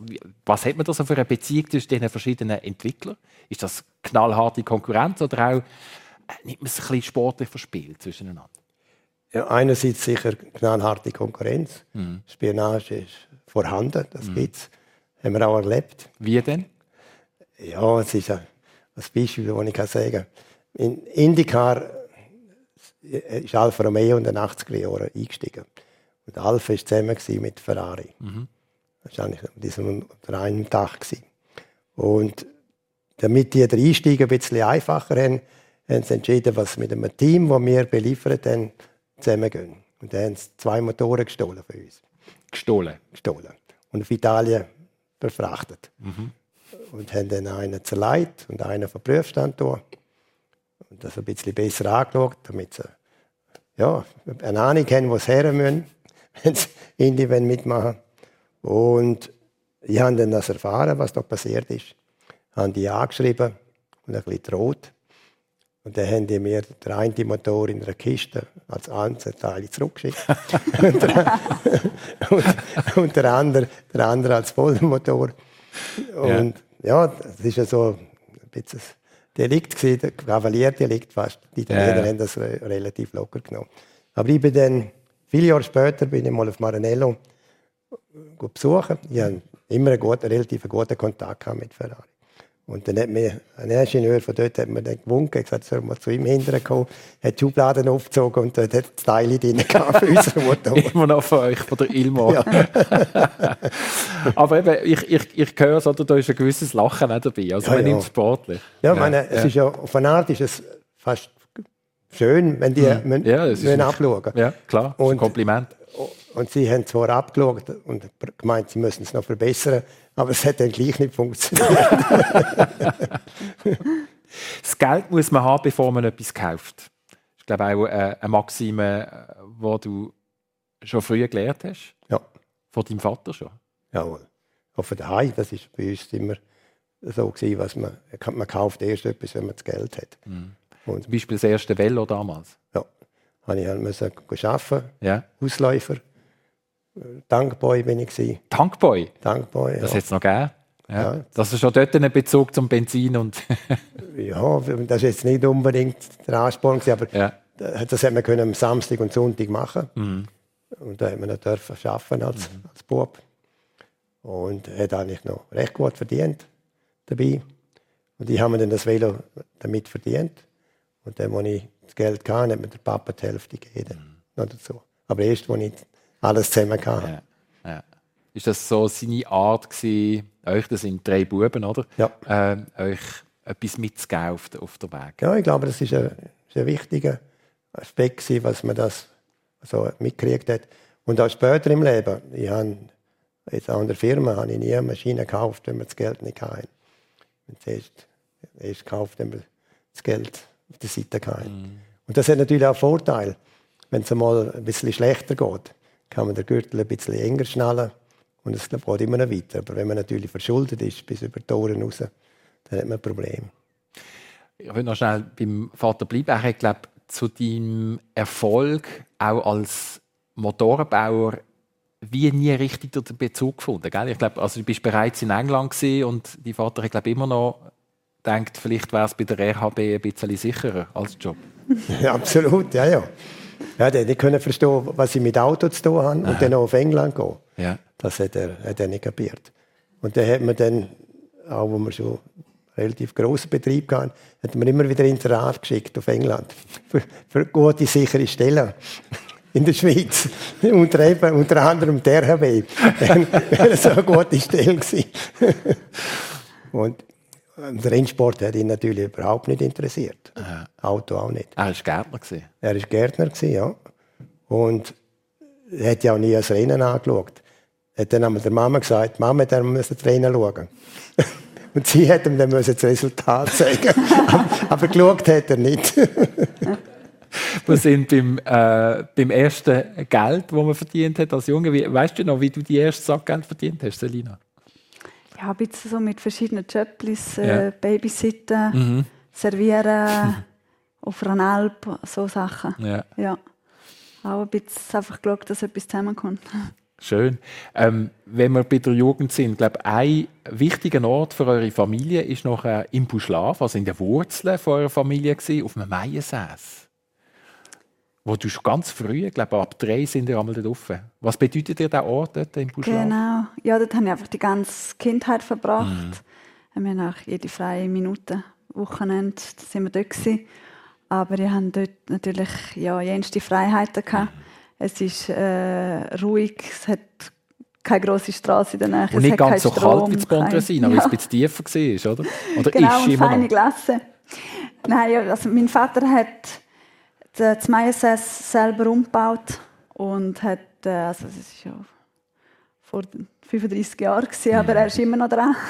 Was hat man da so für eine Beziehung zwischen diesen verschiedenen Entwicklern? Ist das knallharte Konkurrenz oder auch äh, nimmt man es ein bisschen sportlich verspielt zwischeneinander? Ja, einerseits sicher knallharte Konkurrenz. Mhm. Spionage ist vorhanden, das mhm. gibt es haben wir auch erlebt. Wie denn? Ja, es ist ein, Beispiel, das ich sagen kann. In IndyCar ist Alfa Romeo in den 80er Jahren eingestiegen. Und Alfa war zusammen mit Ferrari. Mhm. Das war eigentlich an diesem einen Tag. Und damit die den Einstieg ein bisschen einfacher haben, haben sie entschieden, was mit einem Team, das wir beliefern, dann zusammengehen. Und dann haben sie zwei Motoren gestohlen von uns. Gestohlen? Gestohlen. Und auf Italien befrachtet. Mhm. Und haben dann einen zerlegt und einen den Prüfstand tun. Und das ein bisschen besser angeschaut, damit sie ja, eine Ahnung haben, wo sie her müssen, wenn sie Indie mitmachen. Und ich habe dann das erfahren, was da passiert ist. Haben die angeschrieben und ein bisschen droht. Und dann haben die mir den einen Motor in einer Kiste als Einzelteile zurückgeschickt. und, der, und, und, der, andere, der andere als Vollmotor. Und ja, ja das ist ja so ein bisschen Delikt gewesen, der Kavallierdelikt fast. Die Italiener ja. haben das relativ locker genommen. Aber ich bin dann, viele Jahre später, bin ich mal auf Maranello besuchen. Ich hatte immer einen guten, relativ guten Kontakt mit Ferrari. Und dann hat mir ein Ingenieur von dort hat mir dann gewunken, gesagt, soll mal zu ihm hinterher kommen, hat die Schubladen aufgezogen und dort hat das Teil drin für unseren Motor. Immer noch von euch, von der Ilmo. Aber eben, ich, ich, ich höre es, da ist ein gewisses Lachen auch dabei, also ja, man ja. nimmt sportlich. Ja, ja. Meine, es ist ja, auf eine Art ist es fast schön, wenn die mhm. ja, müssen abschauen. Ja, klar, und, ein Kompliment. Und sie haben zwar abgeschaut und gemeint, sie müssen es noch verbessern, aber es hat dann gleich nicht funktioniert. das Geld muss man haben, bevor man etwas kauft. Das ist, glaube ich, auch äh, eine Maxime, die du schon früher gelernt hast. Ja. Von deinem Vater schon. Jawohl. Auch von daheim, das ist bei uns immer so gewesen, was man, man kauft erst etwas, wenn man das Geld hat. Mhm. Und Zum Beispiel das erste Velo damals? Ja, habe ich halt müssen arbeiten, ja. Ausläufer. Tankboy bin ich gewesen. Tankboy? Tankboy, Das ja. hätte es noch gegeben? Ja. ja. Das ist schon dort ein Bezug zum Benzin und... ja, das ist jetzt nicht unbedingt der Ansporn aber ja. das hätte man können am Samstag und Sonntag machen. Mhm. Und da hat man noch dürfen arbeiten als, mhm. als Bub. Und hat eigentlich noch recht gut verdient dabei. Und ich habe mir dann das Velo damit verdient. Und dann, als ich das Geld hatte, hat mir der Papa die Hälfte gegeben. Mhm. dazu. Aber erst, als ich alles zusammen hatte. Ja. Ja. Ist das so seine Art gewesen, euch, das sind drei Buben, oder? Ja. Äh, euch etwas mitzugeben auf, auf der Weg? Ja, ich glaube, das ist ein, ein wichtiger Aspekt gewesen, was man das so mitgekriegt hat. Und auch später im Leben. Ich habe jetzt an der Firma habe ich nie eine Maschine gekauft, wenn wir das Geld nicht hatten. Zuerst, erst gekauft, wenn wir das Geld auf der Seite hatten. Mm. Und das hat natürlich auch Vorteil. Wenn es einmal ein bisschen schlechter geht, kann man den Gürtel ein bisschen enger schnallen und es geht immer noch weiter. Aber wenn man natürlich verschuldet ist, bis über die Ohren raus, dann hat man ein Problem. Ich will noch schnell beim Vater bleiben. Hat, glaube zu deinem Erfolg auch als Motorenbauer wie nie richtig den Bezug gefunden. Gell? Ich glaube, also du bist bereits in England und dein Vater hat glaube immer noch denkt, vielleicht wäre es bei der RHB ein bisschen sicherer als Job. Ja, absolut, ja, ja. Ja, der nicht können verstehen, was ich mit Auto zu tun habe und dann auf England gehen. Ja. Das hat er, hat er nicht kapiert. Und dann hat man dann, auch wo wir schon relativ grossen Betrieb hatten, hat man immer wieder Inserat geschickt auf England für, für gute, sichere Stellen in der Schweiz. unter, eben, unter anderem der HB. wäre so eine gute Stelle gewesen. Und Rennsport hat ihn natürlich überhaupt nicht interessiert. Aha. Auto auch nicht. Er war Gärtner. Er war Gärtner, ja. Und er hat ja auch nie das Rennen angeschaut. Er hat dann einmal der Mama gesagt, Mama, der muss das Rennen schauen. Und sie hat ihm dann das Resultat zeigen Aber geschaut hat er nicht. wir sind beim, äh, beim ersten Geld, das man verdient hat als Junge. Wie, weißt du noch, wie du die erste Sackgeld verdient hast, Selina? Ja, ein bisschen so mit verschiedenen Jobs, äh, ja. Babysitten, mhm. Servieren, auf einer Alp, so Sachen. Ja. ja. Auch ein bisschen einfach geschaut, dass etwas zusammenkommt. Schön. Ähm, wenn wir bei der Jugend sind, glaube ein wichtiger Ort für eure Familie ist noch äh, im Buschlaf, also in den Wurzeln von eurer Familie gewesen, auf einem Maiensäß. Wo du schon ganz früh, ich glaube ab drei sind ihr einmal dort offen. Was bedeutet dir der Ort dort im Buschlaf? Genau, ja, dort habe ich einfach die ganze Kindheit verbracht. Mhm. Wir haben auch jede freie Minute, Wochenende, da sind wir dort gewesen. Aber wir haben dort natürlich ja, jenste Freiheiten gehabt. Mhm es ist äh, ruhig, es hat keine grosse Straße in der Nähe. Und nicht ganz so Strom, kalt wie das Pontresina, kein... weil es ein bisschen tiefer war, oder? Oder genau, ist immer feine Glasse. Nein, also mein Vater hat das Meiersäß selber umgebaut und hat, äh, also es ist ja vor 35 Jahren gewesen, aber er ist immer noch dran.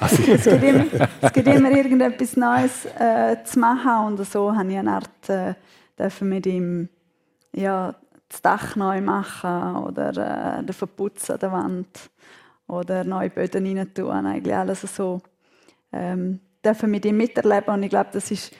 Also. es, gibt immer, es gibt immer irgendetwas Neues äh, zu machen und so habe ich eine Art äh, mit ihm ja, das Dach neu machen oder äh, den Verputzen an der Wand oder neue Böden rein tun. Eigentlich alles so ähm, dürfen mit ihm miterleben und ich glaube, das ist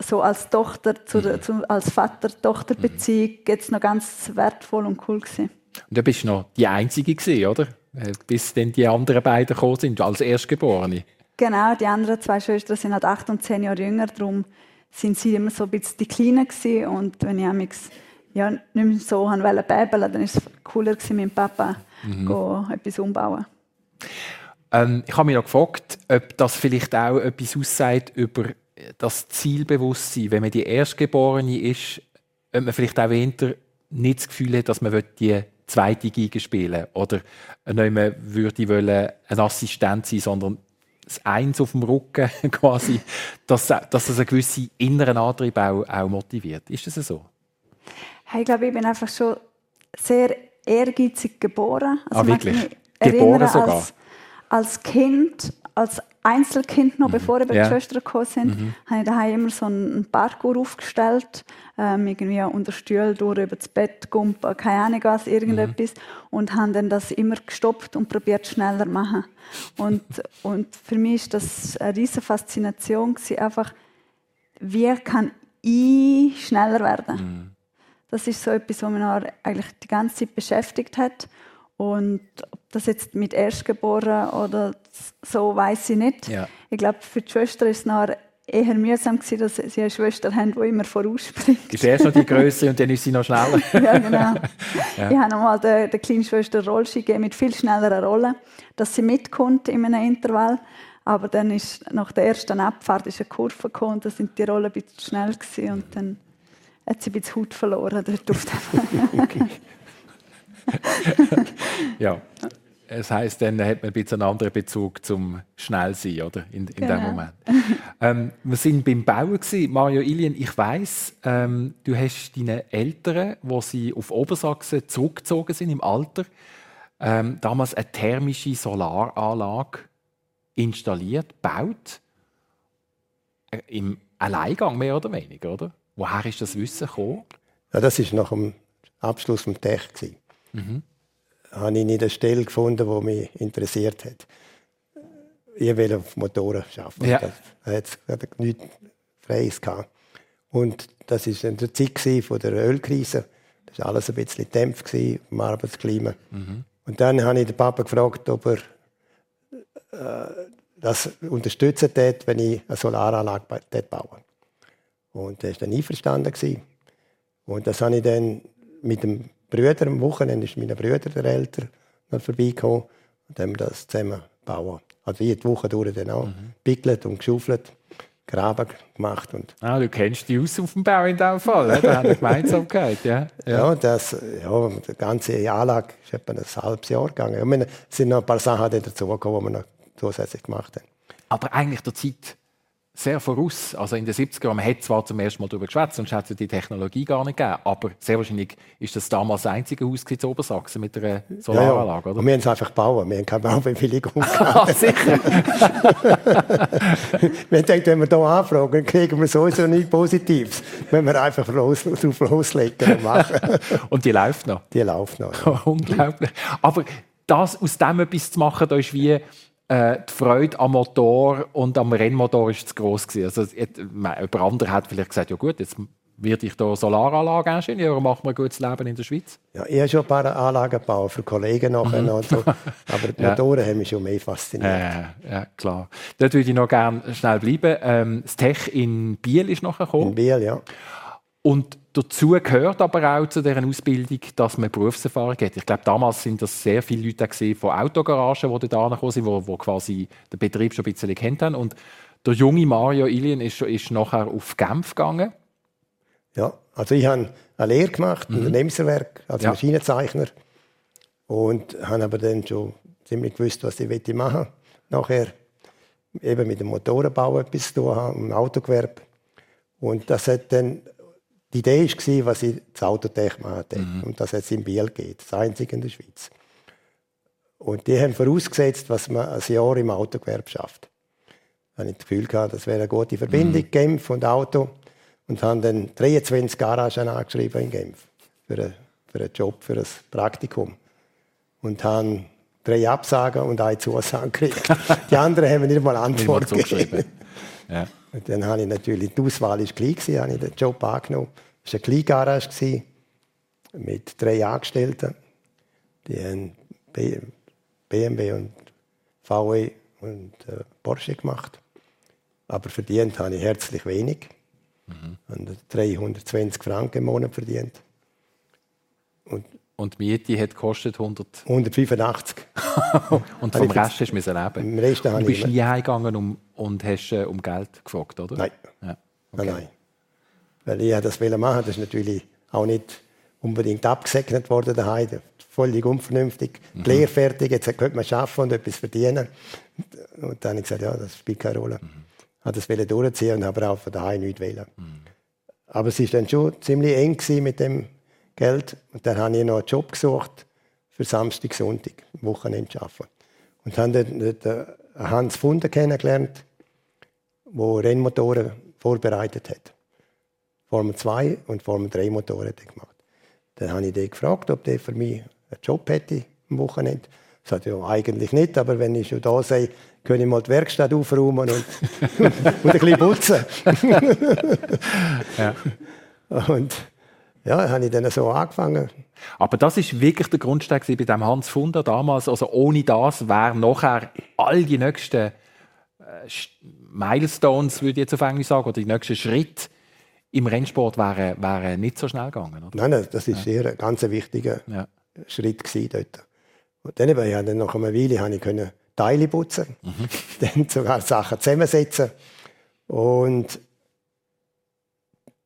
so als Tochter, zu, mhm. zu, als Vater-Tochter-Beziehung mhm. jetzt noch ganz wertvoll und cool gewesen. Und du bist noch die Einzige gewesen, oder? Äh, bis dann die anderen beiden gekommen sind, als Erstgeborene. Genau, die anderen zwei Schwestern sind halt acht und zehn Jahre jünger, darum sind sie immer so ein bisschen die Kleinen gewesen. und wenn ich ja, nicht mehr so wollte bäbeln, dann war es cooler, mit dem Papa mhm. etwas umbauen. Ähm, ich habe mich noch gefragt, ob das vielleicht auch etwas aussagt über das Zielbewusstsein, wenn man die Erstgeborene ist, ob man vielleicht auch hinter nicht das Gefühl hat, dass man die zweite Geige spielen oder nicht mehr würde wollen, ein Assistent sein, sondern das Eins auf dem Rücken quasi, dass, dass das einen gewissen inneren Antrieb auch, auch motiviert. Ist das so? Ich glaube, ich bin einfach schon sehr ehrgeizig geboren. Also ah, wirklich? Geboren sogar? Als, als Kind, als Einzelkind noch, bevor eben Ja. die Schwestern gekommen sind, habe ich daheim immer so einen Parkour aufgestellt, ähm, irgendwie unter Stühlen durch, über das Bett gumpen, keine Ahnung was, irgendetwas. Und habe dann das immer gestoppt und probiert schneller zu machen. Und, und für mich ist das eine riesige Faszination gewesen, einfach, wie kann ich schneller werden? Das ist so etwas, was mich eigentlich die ganze Zeit beschäftigt hat. Und ob das jetzt mit Erstgeboren oder so, weiß ich nicht. Ja. Ich glaube, für die Schwester ist es noch eher mühsam gewesen, dass sie eine Schwester haben, die immer vorausspringt. Ist erst noch die Größe und dann ist sie noch schneller. ja, genau. Ich habe einmal der, der kleinen Schwester Rollski gegeben mit viel schnelleren Rollen, dass sie mitkommt in einem Intervall. Aber dann ist nach der ersten Abfahrt ist eine Kurve gekommen da sind die Rollen ein bisschen zu schnell gewesen und dann hat sie ein bisschen Haut verloren dort auf dem. Ja. Es heisst, dann hat man ein bisschen einen anderen Bezug zum Schnellsein, oder? In, in dem Genau. Moment. Ähm, wir sind beim Bauen gewesen. Mario Ilien, ich weiss, ähm, du hast deine Eltern, wo sie auf Obersachsen zurückgezogen sind im Alter, ähm, damals eine thermische Solaranlage installiert, gebaut. Äh, Im Alleingang mehr oder weniger, oder? Woher ist das Wissen gekommen? Ja, das war nach dem Abschluss vom Tech. gewesen. Mhm. Habe ich nicht eine Stelle gefunden, die mich interessiert hat. Ich wollte auf Motoren arbeiten. Ja. Da hat es nichts Freies gehabt. Und das war in der Zeit von der Ölkrise. Das war alles ein bisschen gewesen, im Arbeitsklima. Mhm. Und dann habe ich den Papa gefragt, ob er äh, das unterstützen tät, wenn ich eine Solaranlage baue. Und er war dann einverstanden. Gewesen. Und das habe ich dann mit dem Brüder am Wochenende, ist mein Bruder, der Älter, noch vorbeigekommen. Und haben das zusammen bauen. Also jede Woche durch dann auch. Pickelt und geschaufelt, Graben gemacht. Und Ah, du kennst die aus auf dem Bau in dem Fall. Da haben wir Gemeinsamkeit. Ja. ja. das, ja, die ganze Anlage ist etwa ein halbes Jahr gegangen. Ich meine, es sind noch ein paar Sachen dazugekommen, die wir noch zusätzlich gemacht haben. Aber eigentlich der Zeit sehr voraus. Also in den 70er Jahren, man hat zwar zum ersten Mal darüber geschwätzt, sonst hätte es die Technologie gar nicht gegeben. Aber sehr wahrscheinlich ist das damals das einzige Haus in Obersachsen mit einer Solaranlage, Und oder? wir haben es einfach gebaut. Wir haben keine Baubewilligung Ah, sicher. Wir gedacht, wenn wir hier anfragen, kriegen wir sowieso nichts Positives. Wenn wir einfach los, drauf loslegen und machen. Und die läuft noch. Die läuft noch. Ja. Unglaublich. Aber das, aus dem etwas zu machen, da ist wie äh, die Freude am Motor und am Rennmotor ist zu gross gewesen. Also, et- me- jemand anderer hat vielleicht gesagt, ja gut, jetzt werde ich da Solaranlageingenieur und mache mir ein gutes Leben in der Schweiz. Ja, ich habe schon ein paar Anlagen gebaut für Kollegen nachher noch und so. Aber die Ja. Motoren haben mich schon mehr fasziniert. Äh, ja, klar. Dort würde ich noch gerne schnell bleiben. Ähm, das Tech in Biel ist nachher In gekommen. Biel, ja. Und dazu gehört aber auch zu dieser Ausbildung, dass man Berufserfahrung hat. Ich glaube, damals sind das sehr viele Leute von Autogaragen, die da gekommen sind, die, quasi den Betrieb schon ein bisschen kennt haben. Und der junge Mario Ilien ist, ist nachher auf Genf gegangen. Ja, also ich habe eine Lehre gemacht, ein Unternehmenswerk als Mhm. Ja. Maschinenzeichner. Und habe aber dann schon ziemlich gewusst, was ich möchte machen Nachher eben mit dem Motorenbau etwas zu tun haben, im Autogewerbe. Und das hat dann, die Idee war, was ich das Autotech machen wollte. Und das hat es in Biel geht, das einzige in der Schweiz. Und die haben vorausgesetzt, was man ein Jahr im Autogewerbe schafft. Da habe ich das Gefühl gehabt, das wäre eine gute Verbindung, Genf und Auto. Und haben dann 23 Garagen angeschrieben in Genf für, einen, für einen Job, für ein Praktikum. Und haben drei Absagen und eine Zusage gekriegt. Die anderen haben nicht mal Antwort gegeben. zugeschrieben. Ja. Und dann habe ich natürlich, die Auswahl war klein, habe ich den Job angenommen. Es war eine kleine Garage gewesen, mit drei Angestellten. Die haben BMW und VW und äh, Porsche gemacht. Aber verdient habe ich herzlich wenig. Und 320 Franken im Monat verdient. Und Und die Miete hat gekostet 100. 185. Und Habe vom Rest hast du müssen leben. Im Rest habe Du bist nie heimgegangen um, und hast äh, um Geld gefragt, oder? Nein. Ja. Nein, nein. Weil ich das wollte machen, das ist natürlich auch nicht unbedingt abgesegnet worden daheim. Völlig unvernünftig. Die Lehre fertig, jetzt könnte man arbeiten und etwas verdienen. Und dann habe ich gesagt, ja, das spielt keine Rolle. Ich wollte das durchziehen und habe auch von daheim nichts wollen. Aber es war dann schon ziemlich eng mit dem Geld. Und dann habe ich noch einen Job gesucht für Samstag, Sonntag, Wochenende arbeiten. Und habe dann äh, Hans Funder kennengelernt, der Rennmotoren vorbereitet hat. Formel 2 und Formel 3 Motoren hat er gemacht. Dann habe ich den gefragt, ob der für mich einen Job hätte am Wochenende. Er sagte, ja, eigentlich nicht, aber wenn ich schon da sei, kann ich mal die Werkstatt aufräumen und, und ein bisschen putzen. ja. Und ja, habe ich dann so angefangen. Aber das ist wirklich der Grundstein bei dem Hans Funder damals. Also ohne das wäre nachher all die nächsten äh, Milestones, würde ich jetzt auf Englisch sagen, oder die nächsten Schritte im Rennsport wären, wären nicht so schnell gegangen. Oder? Nein, das ist ja. ein ganz wichtiger ja. Schritt dort. Und dann, ja, dann nach einer Weile habe ich können Teile putzen, mhm. dann sogar Sachen zusammensetzen und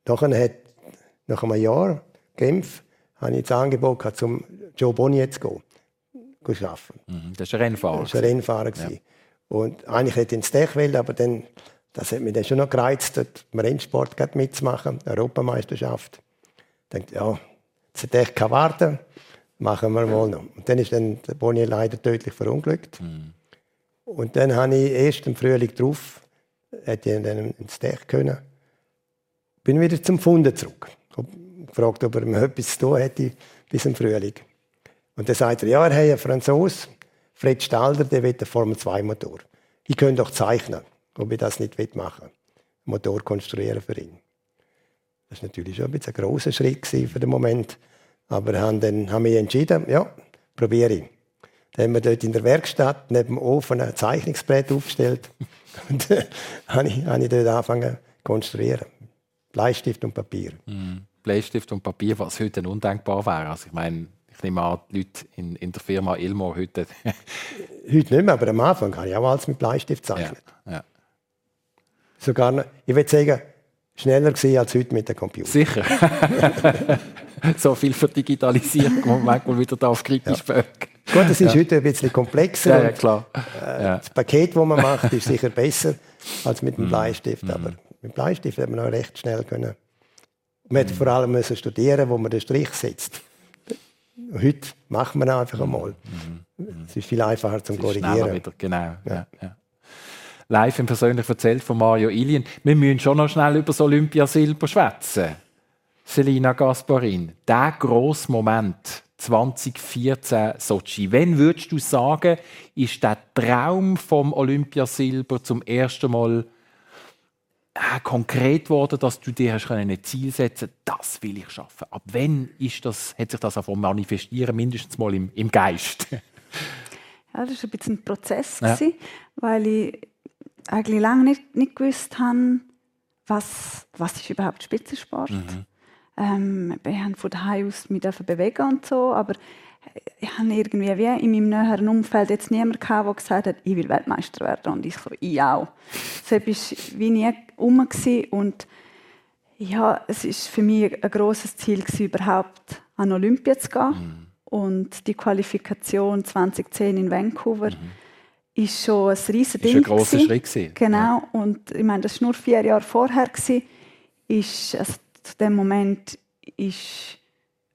nachher hat nach einem Jahr Genf habe ich das Angebot gehabt, zum Joe Bonnier zu gehen, arbeiten. Mhm, das war ein Rennfahrer. Das war ein Rennfahrer. Ja. Und eigentlich hätte ich ins Tech wollen, aber dann, das hat mich dann schon noch gereizt, dort im Rennsport mitzumachen, Europameisterschaft. Ich dachte, ja, das Tech kann warten, machen wir mal noch. Und dann ist dann der Bonnier leider tödlich verunglückt. Mhm. Und dann habe ich erst im Frühling drauf, hätte ich dann ins Tech können, bin wieder zum Funden zurück gefragt, ob er mir etwas zu tun hätte bis im Frühling. Und dann sagt er, ja, er hat einen Franzosen, Fred Stalder, der will einen Formel-2-Motor. Ich könnte doch zeichnen, ob ich das nicht machen will. Motor konstruieren für ihn. Das war natürlich schon ein, bisschen ein grosser Schritt für den Moment. Aber haben dann wir entschieden, ja, probiere ich. Dann haben wir dort in der Werkstatt neben dem Ofen ein Zeichnungsbrett aufgestellt. Und dann habe ich, habe ich dort angefangen zu konstruieren. Bleistift und Papier. Mhm. Bleistift und Papier, was heute undenkbar wäre. Also ich meine, ich nehme an, die Leute in, in der Firma Ilmo heute... heute nicht mehr, aber am Anfang habe ich auch alles mit Bleistift gezeichnet. Ja, ja. Sogar, noch, ich würde sagen, schneller gewesen als heute mit dem Computer. Sicher. so viel für Digitalisierung, man manchmal wieder da auf kritisch ja. Gut, das ist ja. heute ein bisschen komplexer. Ja, ja klar. Äh, das Paket, das man macht, ist sicher besser als mit dem mm. Bleistift. Mm. Aber mit dem Bleistift hat man noch recht schnell können man hätte vor allem müssen studieren, wo man den Strich setzt. Heute macht man einfach einmal. Es ist viel einfacher zum Korrigieren. Wieder, genau. Ja. Ja, Live und persönlich erzählt von Mario Ilien. Wir müssen schon noch schnell über das Olympiasilber schwätzen. Selina Gasparin, der grosse Moment 2014 Sochi. Wenn würdest du sagen, ist der Traum vom Olympiasilber zum ersten Mal äh, konkret geworden, dass du dir hast ein Ziel setzen das will ich schaffen. Ab wann ist das, hat sich das auch manifestieren, mindestens mal im, im Geist? ja, das war ein bisschen ein Prozess, ja. gewesen, weil ich eigentlich lange nicht, nicht gewusst habe, was, was ist überhaupt Spitzensport. Mhm. Ähm, ich habe von daheim aus mich bewegen und so, aber ich habe irgendwie wie in meinem näheren Umfeld jetzt niemanden gehabt, der gesagt hat, ich will Weltmeister werden. Und ich so, ich auch. Das war wie nie rum. Und ja, es war für mich ein grosses Ziel, gewesen, überhaupt an Olympia zu gehen. Mhm. Und die Qualifikation 2010 in Vancouver mhm. ist schon ein riesiges Ding. Das war ein grosser Schritt. Gewesen. Genau. Ja. Und ich meine, das war nur vier Jahre vorher. Gewesen. Ist, also, zu dem Moment ist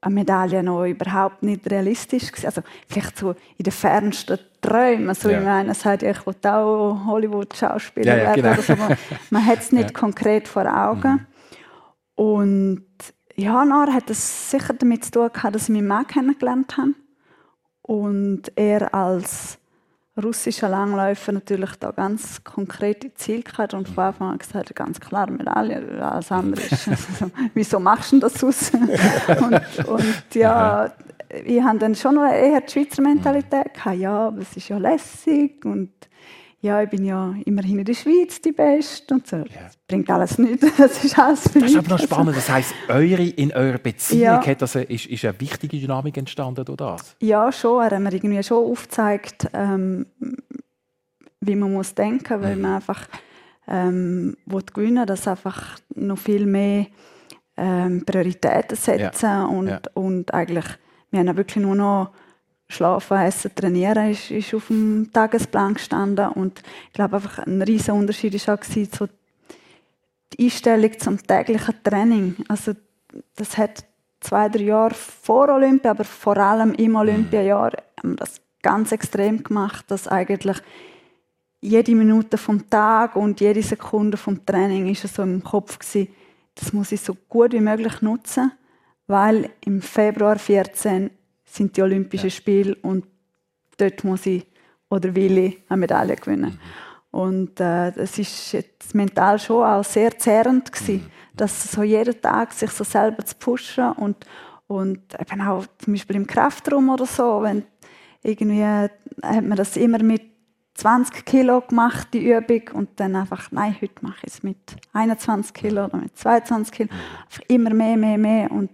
eine Medaille noch überhaupt nicht realistisch gewesen. Also vielleicht so in den fernsten Träumen. Also ja. ich meine, es hat ja, ich wollte auch Hollywood-Schauspieler ja, ja, genau. werden. Also man, man hat es nicht ja. konkret vor Augen. Mhm. Und ja, nachher hat es sicher damit zu tun gehabt, dass ich meinen Mann kennengelernt habe. Und er als russischer Langläufer natürlich da ganz konkrete Ziele gehabt und von Anfang an gesagt, ganz klar Medaille, alles andere ist, also, wieso machst du das aus? und, und, ja, ich habe dann schon noch eher die Schweizer Mentalität gehabt, ja, aber es ist ja lässig und ja, ich bin ja immerhin in der Schweiz die Beste und so. Ja. Das bringt alles nichts. Das ist alles für Das ist aber noch spannend. Das heisst, eure, in eurer Beziehung ja. hat das, ist, ist eine wichtige Dynamik entstanden durch das? Ja, schon. Er hat mir irgendwie schon aufgezeigt, ähm, wie man muss denken muss, weil man einfach ähm, gewinnen dass einfach noch viel mehr ähm, Prioritäten setzen ja. Und, ja. und eigentlich, wir haben wirklich nur noch Schlafen, Essen, Trainieren ist, ist auf dem Tagesplan gestanden und ich glaube einfach ein riesiger Unterschied war auch so die Einstellung zum täglichen Training. Also das hat zwei, drei Jahre vor Olympia, aber vor allem im Olympiajahr haben das ganz extrem gemacht, dass eigentlich jede Minute vom Tag und jede Sekunde vom Training ist so im Kopf gewesen, das muss ich so gut wie möglich nutzen, weil im Februar 14 sind die Olympischen ja. Spiele und dort muss ich oder will ich eine Medaille gewinnen. Mhm. Und äh, das ist jetzt mental schon auch sehr zehrend gewesen, mhm. dass so jeden Tag sich so selber zu pushen und und eben auch zum Beispiel im Kraftraum oder so, wenn irgendwie hat man das immer mit 20 Kilo gemacht, die Übung, und dann einfach, nein, heute mache ich es mit 21 Kilo oder mit 22 Kilo. Einfach immer mehr, mehr, mehr. Und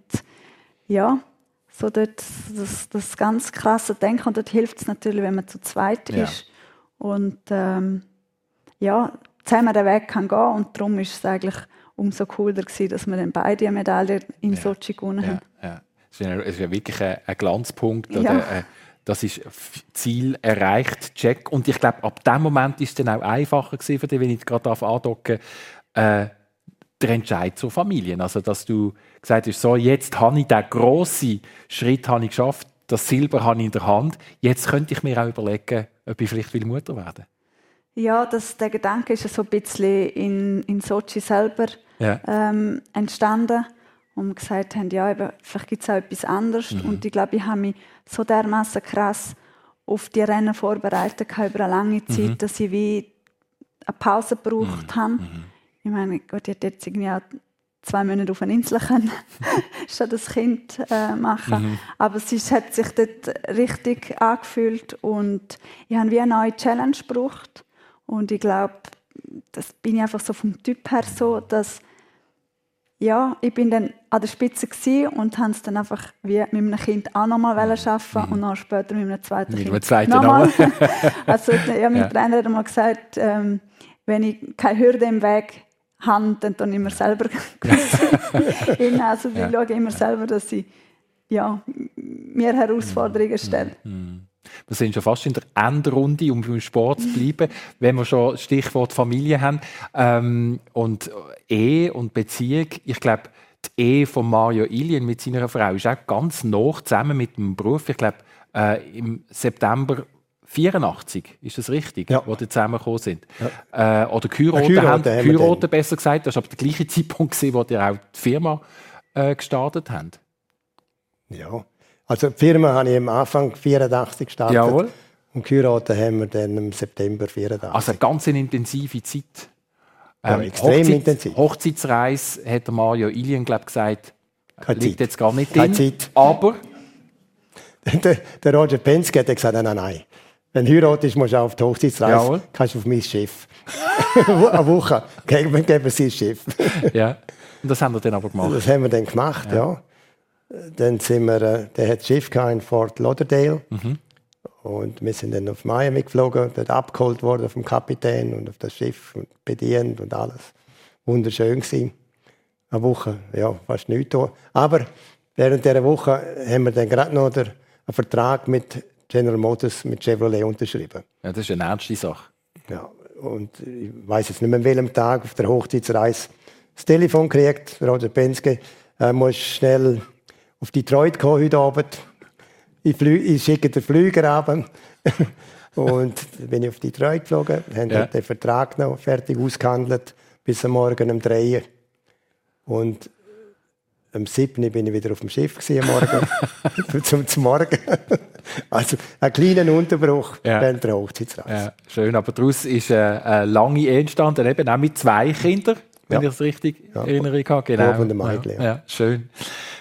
ja, so dort das, das ganz krasse Denken. Und dort hilft es natürlich, wenn man zu zweit ja. ist. Und ähm, ja, zusammen den Weg kann gehen. Und darum ist es eigentlich umso cooler gewesen, dass wir dann beide Medaillen in ja. Sochi gewonnen ja. haben. Ja. Es ist ja wirklich ein, ein Glanzpunkt. Ja. Oder, äh, das ist Ziel erreicht, check. Und ich glaube, ab dem Moment ist es dann auch einfacher gewesen für dich, wenn ich gerade andocken äh, der Entscheid zur Familie. Also, dass du gesagt hast, so, jetzt habe ich den grossen Schritt habe ich geschafft, das Silber habe ich in der Hand, jetzt könnte ich mir auch überlegen, ob ich vielleicht Mutter werden Ja, das, der Gedanke ist so ein bisschen in, in Sochi selber ja. ähm, entstanden und wir gesagt haben, ja, eben, vielleicht gibt es auch etwas anderes. Mhm. Und ich glaube, ich habe mich so dermaßen krass auf die Rennen vorbereitet über eine lange Zeit, mhm. dass ich wie eine Pause gebraucht mhm. habe. Mhm. Ich meine, Gott, ich hätte jetzt irgendwie auch zwei Monate auf einer Insel können, statt das Kind äh, machen. Mhm. Aber es ist, hat sich dort richtig angefühlt und ich habe wie eine neue Challenge gebraucht. Und ich glaube, das bin ich einfach so vom Typ her so, dass ja, ich bin dann an der Spitze und habe es dann einfach wie mit einem Kind auch nochmal arbeiten mhm. und dann später mit einem zweiten mit Kind. Mit zweiten nochmal. also ja, mein ja. Trainer hat einmal gesagt, ähm, wenn ich keine Hürde im Weg habe, dann tue ich immer selber Also ich ja. schaue immer selber, dass ich ja, mir Herausforderungen stelle. Mhm. mhm. Wir sind schon fast in der Endrunde, um beim Sport zu bleiben, wenn wir schon Stichwort Familie haben. Ähm, und Ehe und Beziehung. Ich glaube, die Ehe von Mario Ilien mit seiner Frau ist auch ganz nah zusammen mit dem Beruf. Ich glaube, äh, im September 84, ist das richtig, ja. wo die zusammengekommen sind? Ja. Äh, oder geheiratet haben, geheiratet, besser gesagt. Das war aber der gleiche Zeitpunkt, wo ihr auch die Firma äh, gestartet habt. Ja, also die Firma habe ich am Anfang 84 gestartet. Jawohl. Und geheiratet haben wir dann im September 84. Also eine ganz intensive Zeit. Ähm, ja, extrem Hochzeit, intensiv. Hochzeitsreise hat Mario Ilien glaub, gesagt, Keine liegt Zeit. jetzt gar nicht Keine drin. Zeit. Aber... der, der, Roger Penske hat gesagt, nein, nein. Wenn du heiratest, musst du auf die Hochzeitsreise, Jawohl. kannst du auf mein Schiff. Eine Woche geben, geben sie das Schiff. ja, und das haben wir dann aber gemacht. Das haben wir dann gemacht, ja. ja. Dann sind wir, äh, der hat das Schiff in Fort Lauderdale. Mhm. Und wir sind dann auf Miami geflogen, dort abgeholt worden vom Kapitän und auf das Schiff und bedient und alles. Wunderschön gewesen. Eine Woche, ja, fast nichts da. Aber während dieser Woche haben wir dann gerade noch einen Vertrag mit General Motors, mit Chevrolet unterschrieben. Ja, das ist eine ernste Sache. Ja, und ich weiß jetzt nicht mehr, an welchem Tag auf der Hochzeitsreise das Telefon gekriegt, Roger Penske, er muss schnell auf Detroit kommen heute Abend. Ich, ich schicke den Flüger ab. und bin ich auf Detroit geflogen, haben ja. den Vertrag noch fertig ausgehandelt, bis am Morgen um 3 Uhr. Und am 7. bin ich wieder auf dem Schiff am Morgen, zum, zum Morgen. also ein kleiner Unterbruch ja. während der Hochzeitsreise. Ja, schön, aber daraus ist eine, eine lange Ehe entstanden, eben auch mit zwei Kindern, wenn ja. ich es richtig ja. erinnere. Genau. Bob und Michael, ja. ja. schön.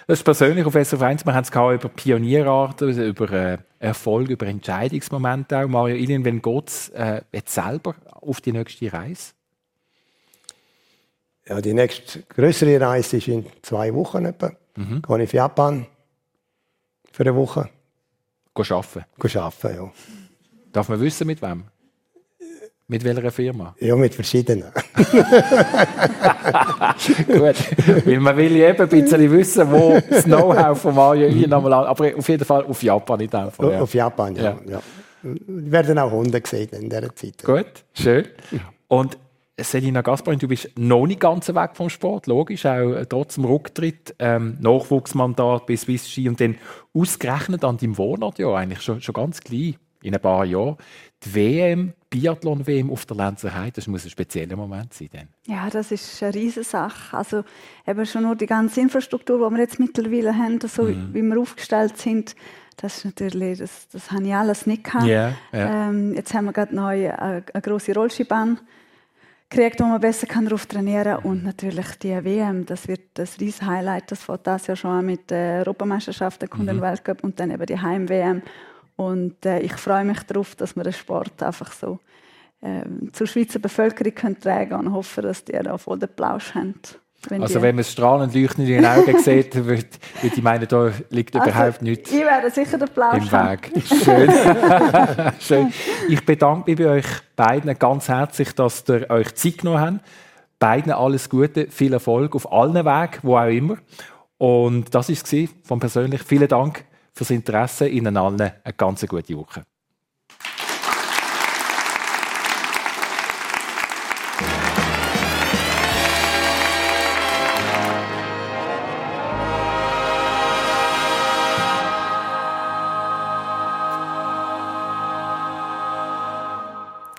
Das ist persönlich auf SRF 1. Wir haben es über Pionierarten, über äh, Erfolg, über Entscheidungsmomente auch. Mario Ilien, wenn es äh, jetzt selber auf die nächste Reise? Ja, die nächste größere Reise ist in zwei Wochen etwa. Mhm. Gehe ich auf Japan für eine Woche. Gehen arbeiten? Gehen arbeiten, ja. Darf man wissen, mit wem? Mit welcher Firma? Ja, mit verschiedenen. Gut, weil man will ja eben ein bisschen wissen, wo das Know-how von Mario Ian nochmal an, aber auf jeden Fall auf Japan in dem Fall. Ja. Auf Japan, ja. ja. ja. werden auch Hunde gesehen in dieser Zeit. Gut, schön. Und Selina Gasparin, du bist noch nicht ganz weg vom Sport, logisch, auch äh, trotz dem Rücktritt, ähm, Nachwuchsmandat bis Swiss Ski und dann ausgerechnet an deinem Wohnort, ja, eigentlich schon, schon ganz klein, in ein paar Jahren, die WM Biathlon-WM auf der Lenzer Heide, das muss ein spezieller Moment sein. Dann. Ja, das ist eine riesige Sache. Also eben schon nur die ganze Infrastruktur, die wir jetzt mittlerweile haben, so mhm. wie wir aufgestellt sind, das ist natürlich, das, das habe ich alles nicht gehabt. Yeah, yeah. Ähm, jetzt haben wir gerade neu eine, eine grosse Rollskibahn gekriegt, wo man besser kann darauf trainieren kann. Und natürlich die WM, das wird das riesen Highlight. Das fängt das ja schon an mit der Europameisterschaft, der Kunden mhm. Weltcup und dann eben die Heim-WM. Und äh, ich freue mich darauf, dass wir den Sport einfach so äh, zur Schweizer Bevölkerung können tragen und hoffe, dass die da voll den Plausch haben. Wenn also wenn man es strahlend leuchtend in den Augen sieht, würde, ich meinen, da liegt also, überhaupt nichts ich werde sicher den Plausch im Weg. Schön. Schön. Ich bedanke mich bei euch beiden ganz herzlich, dass ihr euch Zeit genommen habt. Beiden alles Gute, viel Erfolg auf allen Wegen, wo auch immer. Und das war es von persönlich. Vielen Dank fürs Interesse. Ihnen allen eine ganz gute Woche.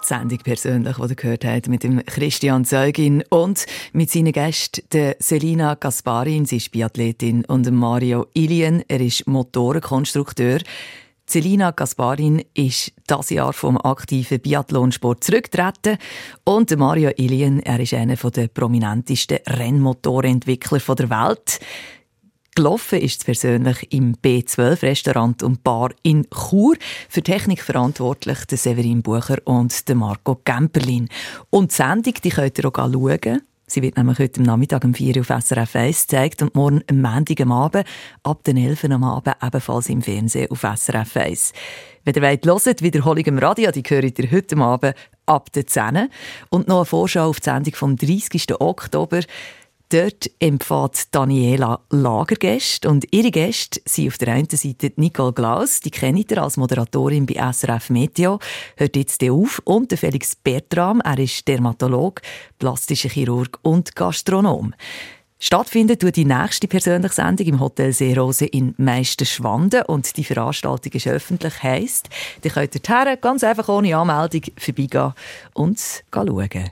Sendung persönlich, die ihr gehört habt, mit dem Christian Zeugin und mit seinen Gästen, der Selina Gasparin, sie ist Biathletin, und Mario Ilien, er ist Motorenkonstrukteur. Selina Gasparin ist das Jahr vom aktiven Biathlonsport zurückgetreten und Mario Ilien, er ist einer der prominentesten Rennmotorentwickler der Welt. Gelaufen ist es persönlich im B12 Restaurant und Bar in Chur. Für Technik verantwortlich der Severin Bucher und der Marco Gemperlin. Und die Sendung, die könnt ihr auch schauen. Sie wird nämlich heute Nachmittag um 4 Uhr auf SRF 1 gezeigt und morgen am Montag am Abend ab den 11 Uhr am Abend ebenfalls im Fernsehen auf SRF 1. Wenn ihr wollt, hört, Wiederholung im Radio, die hört ihr heute Abend ab den 10 Und noch eine Vorschau auf die Sendung vom 30. Oktober. Dort empfahrt Daniela Lagergäste und ihre Gäste sind auf der einen Seite Nicole Glaus, die kennt ihr als Moderatorin bei SRF Meteo, hört jetzt auf, und Felix Bertram, er ist Dermatolog, plastischer Chirurg und Gastronom. Stattfindet tut die nächste persönliche Sendung im Hotel Seerose in Meisterschwanden und die Veranstaltung ist öffentlich, heisst, ihr könnt dorthin ganz einfach ohne Anmeldung vorbeigehen und schauen.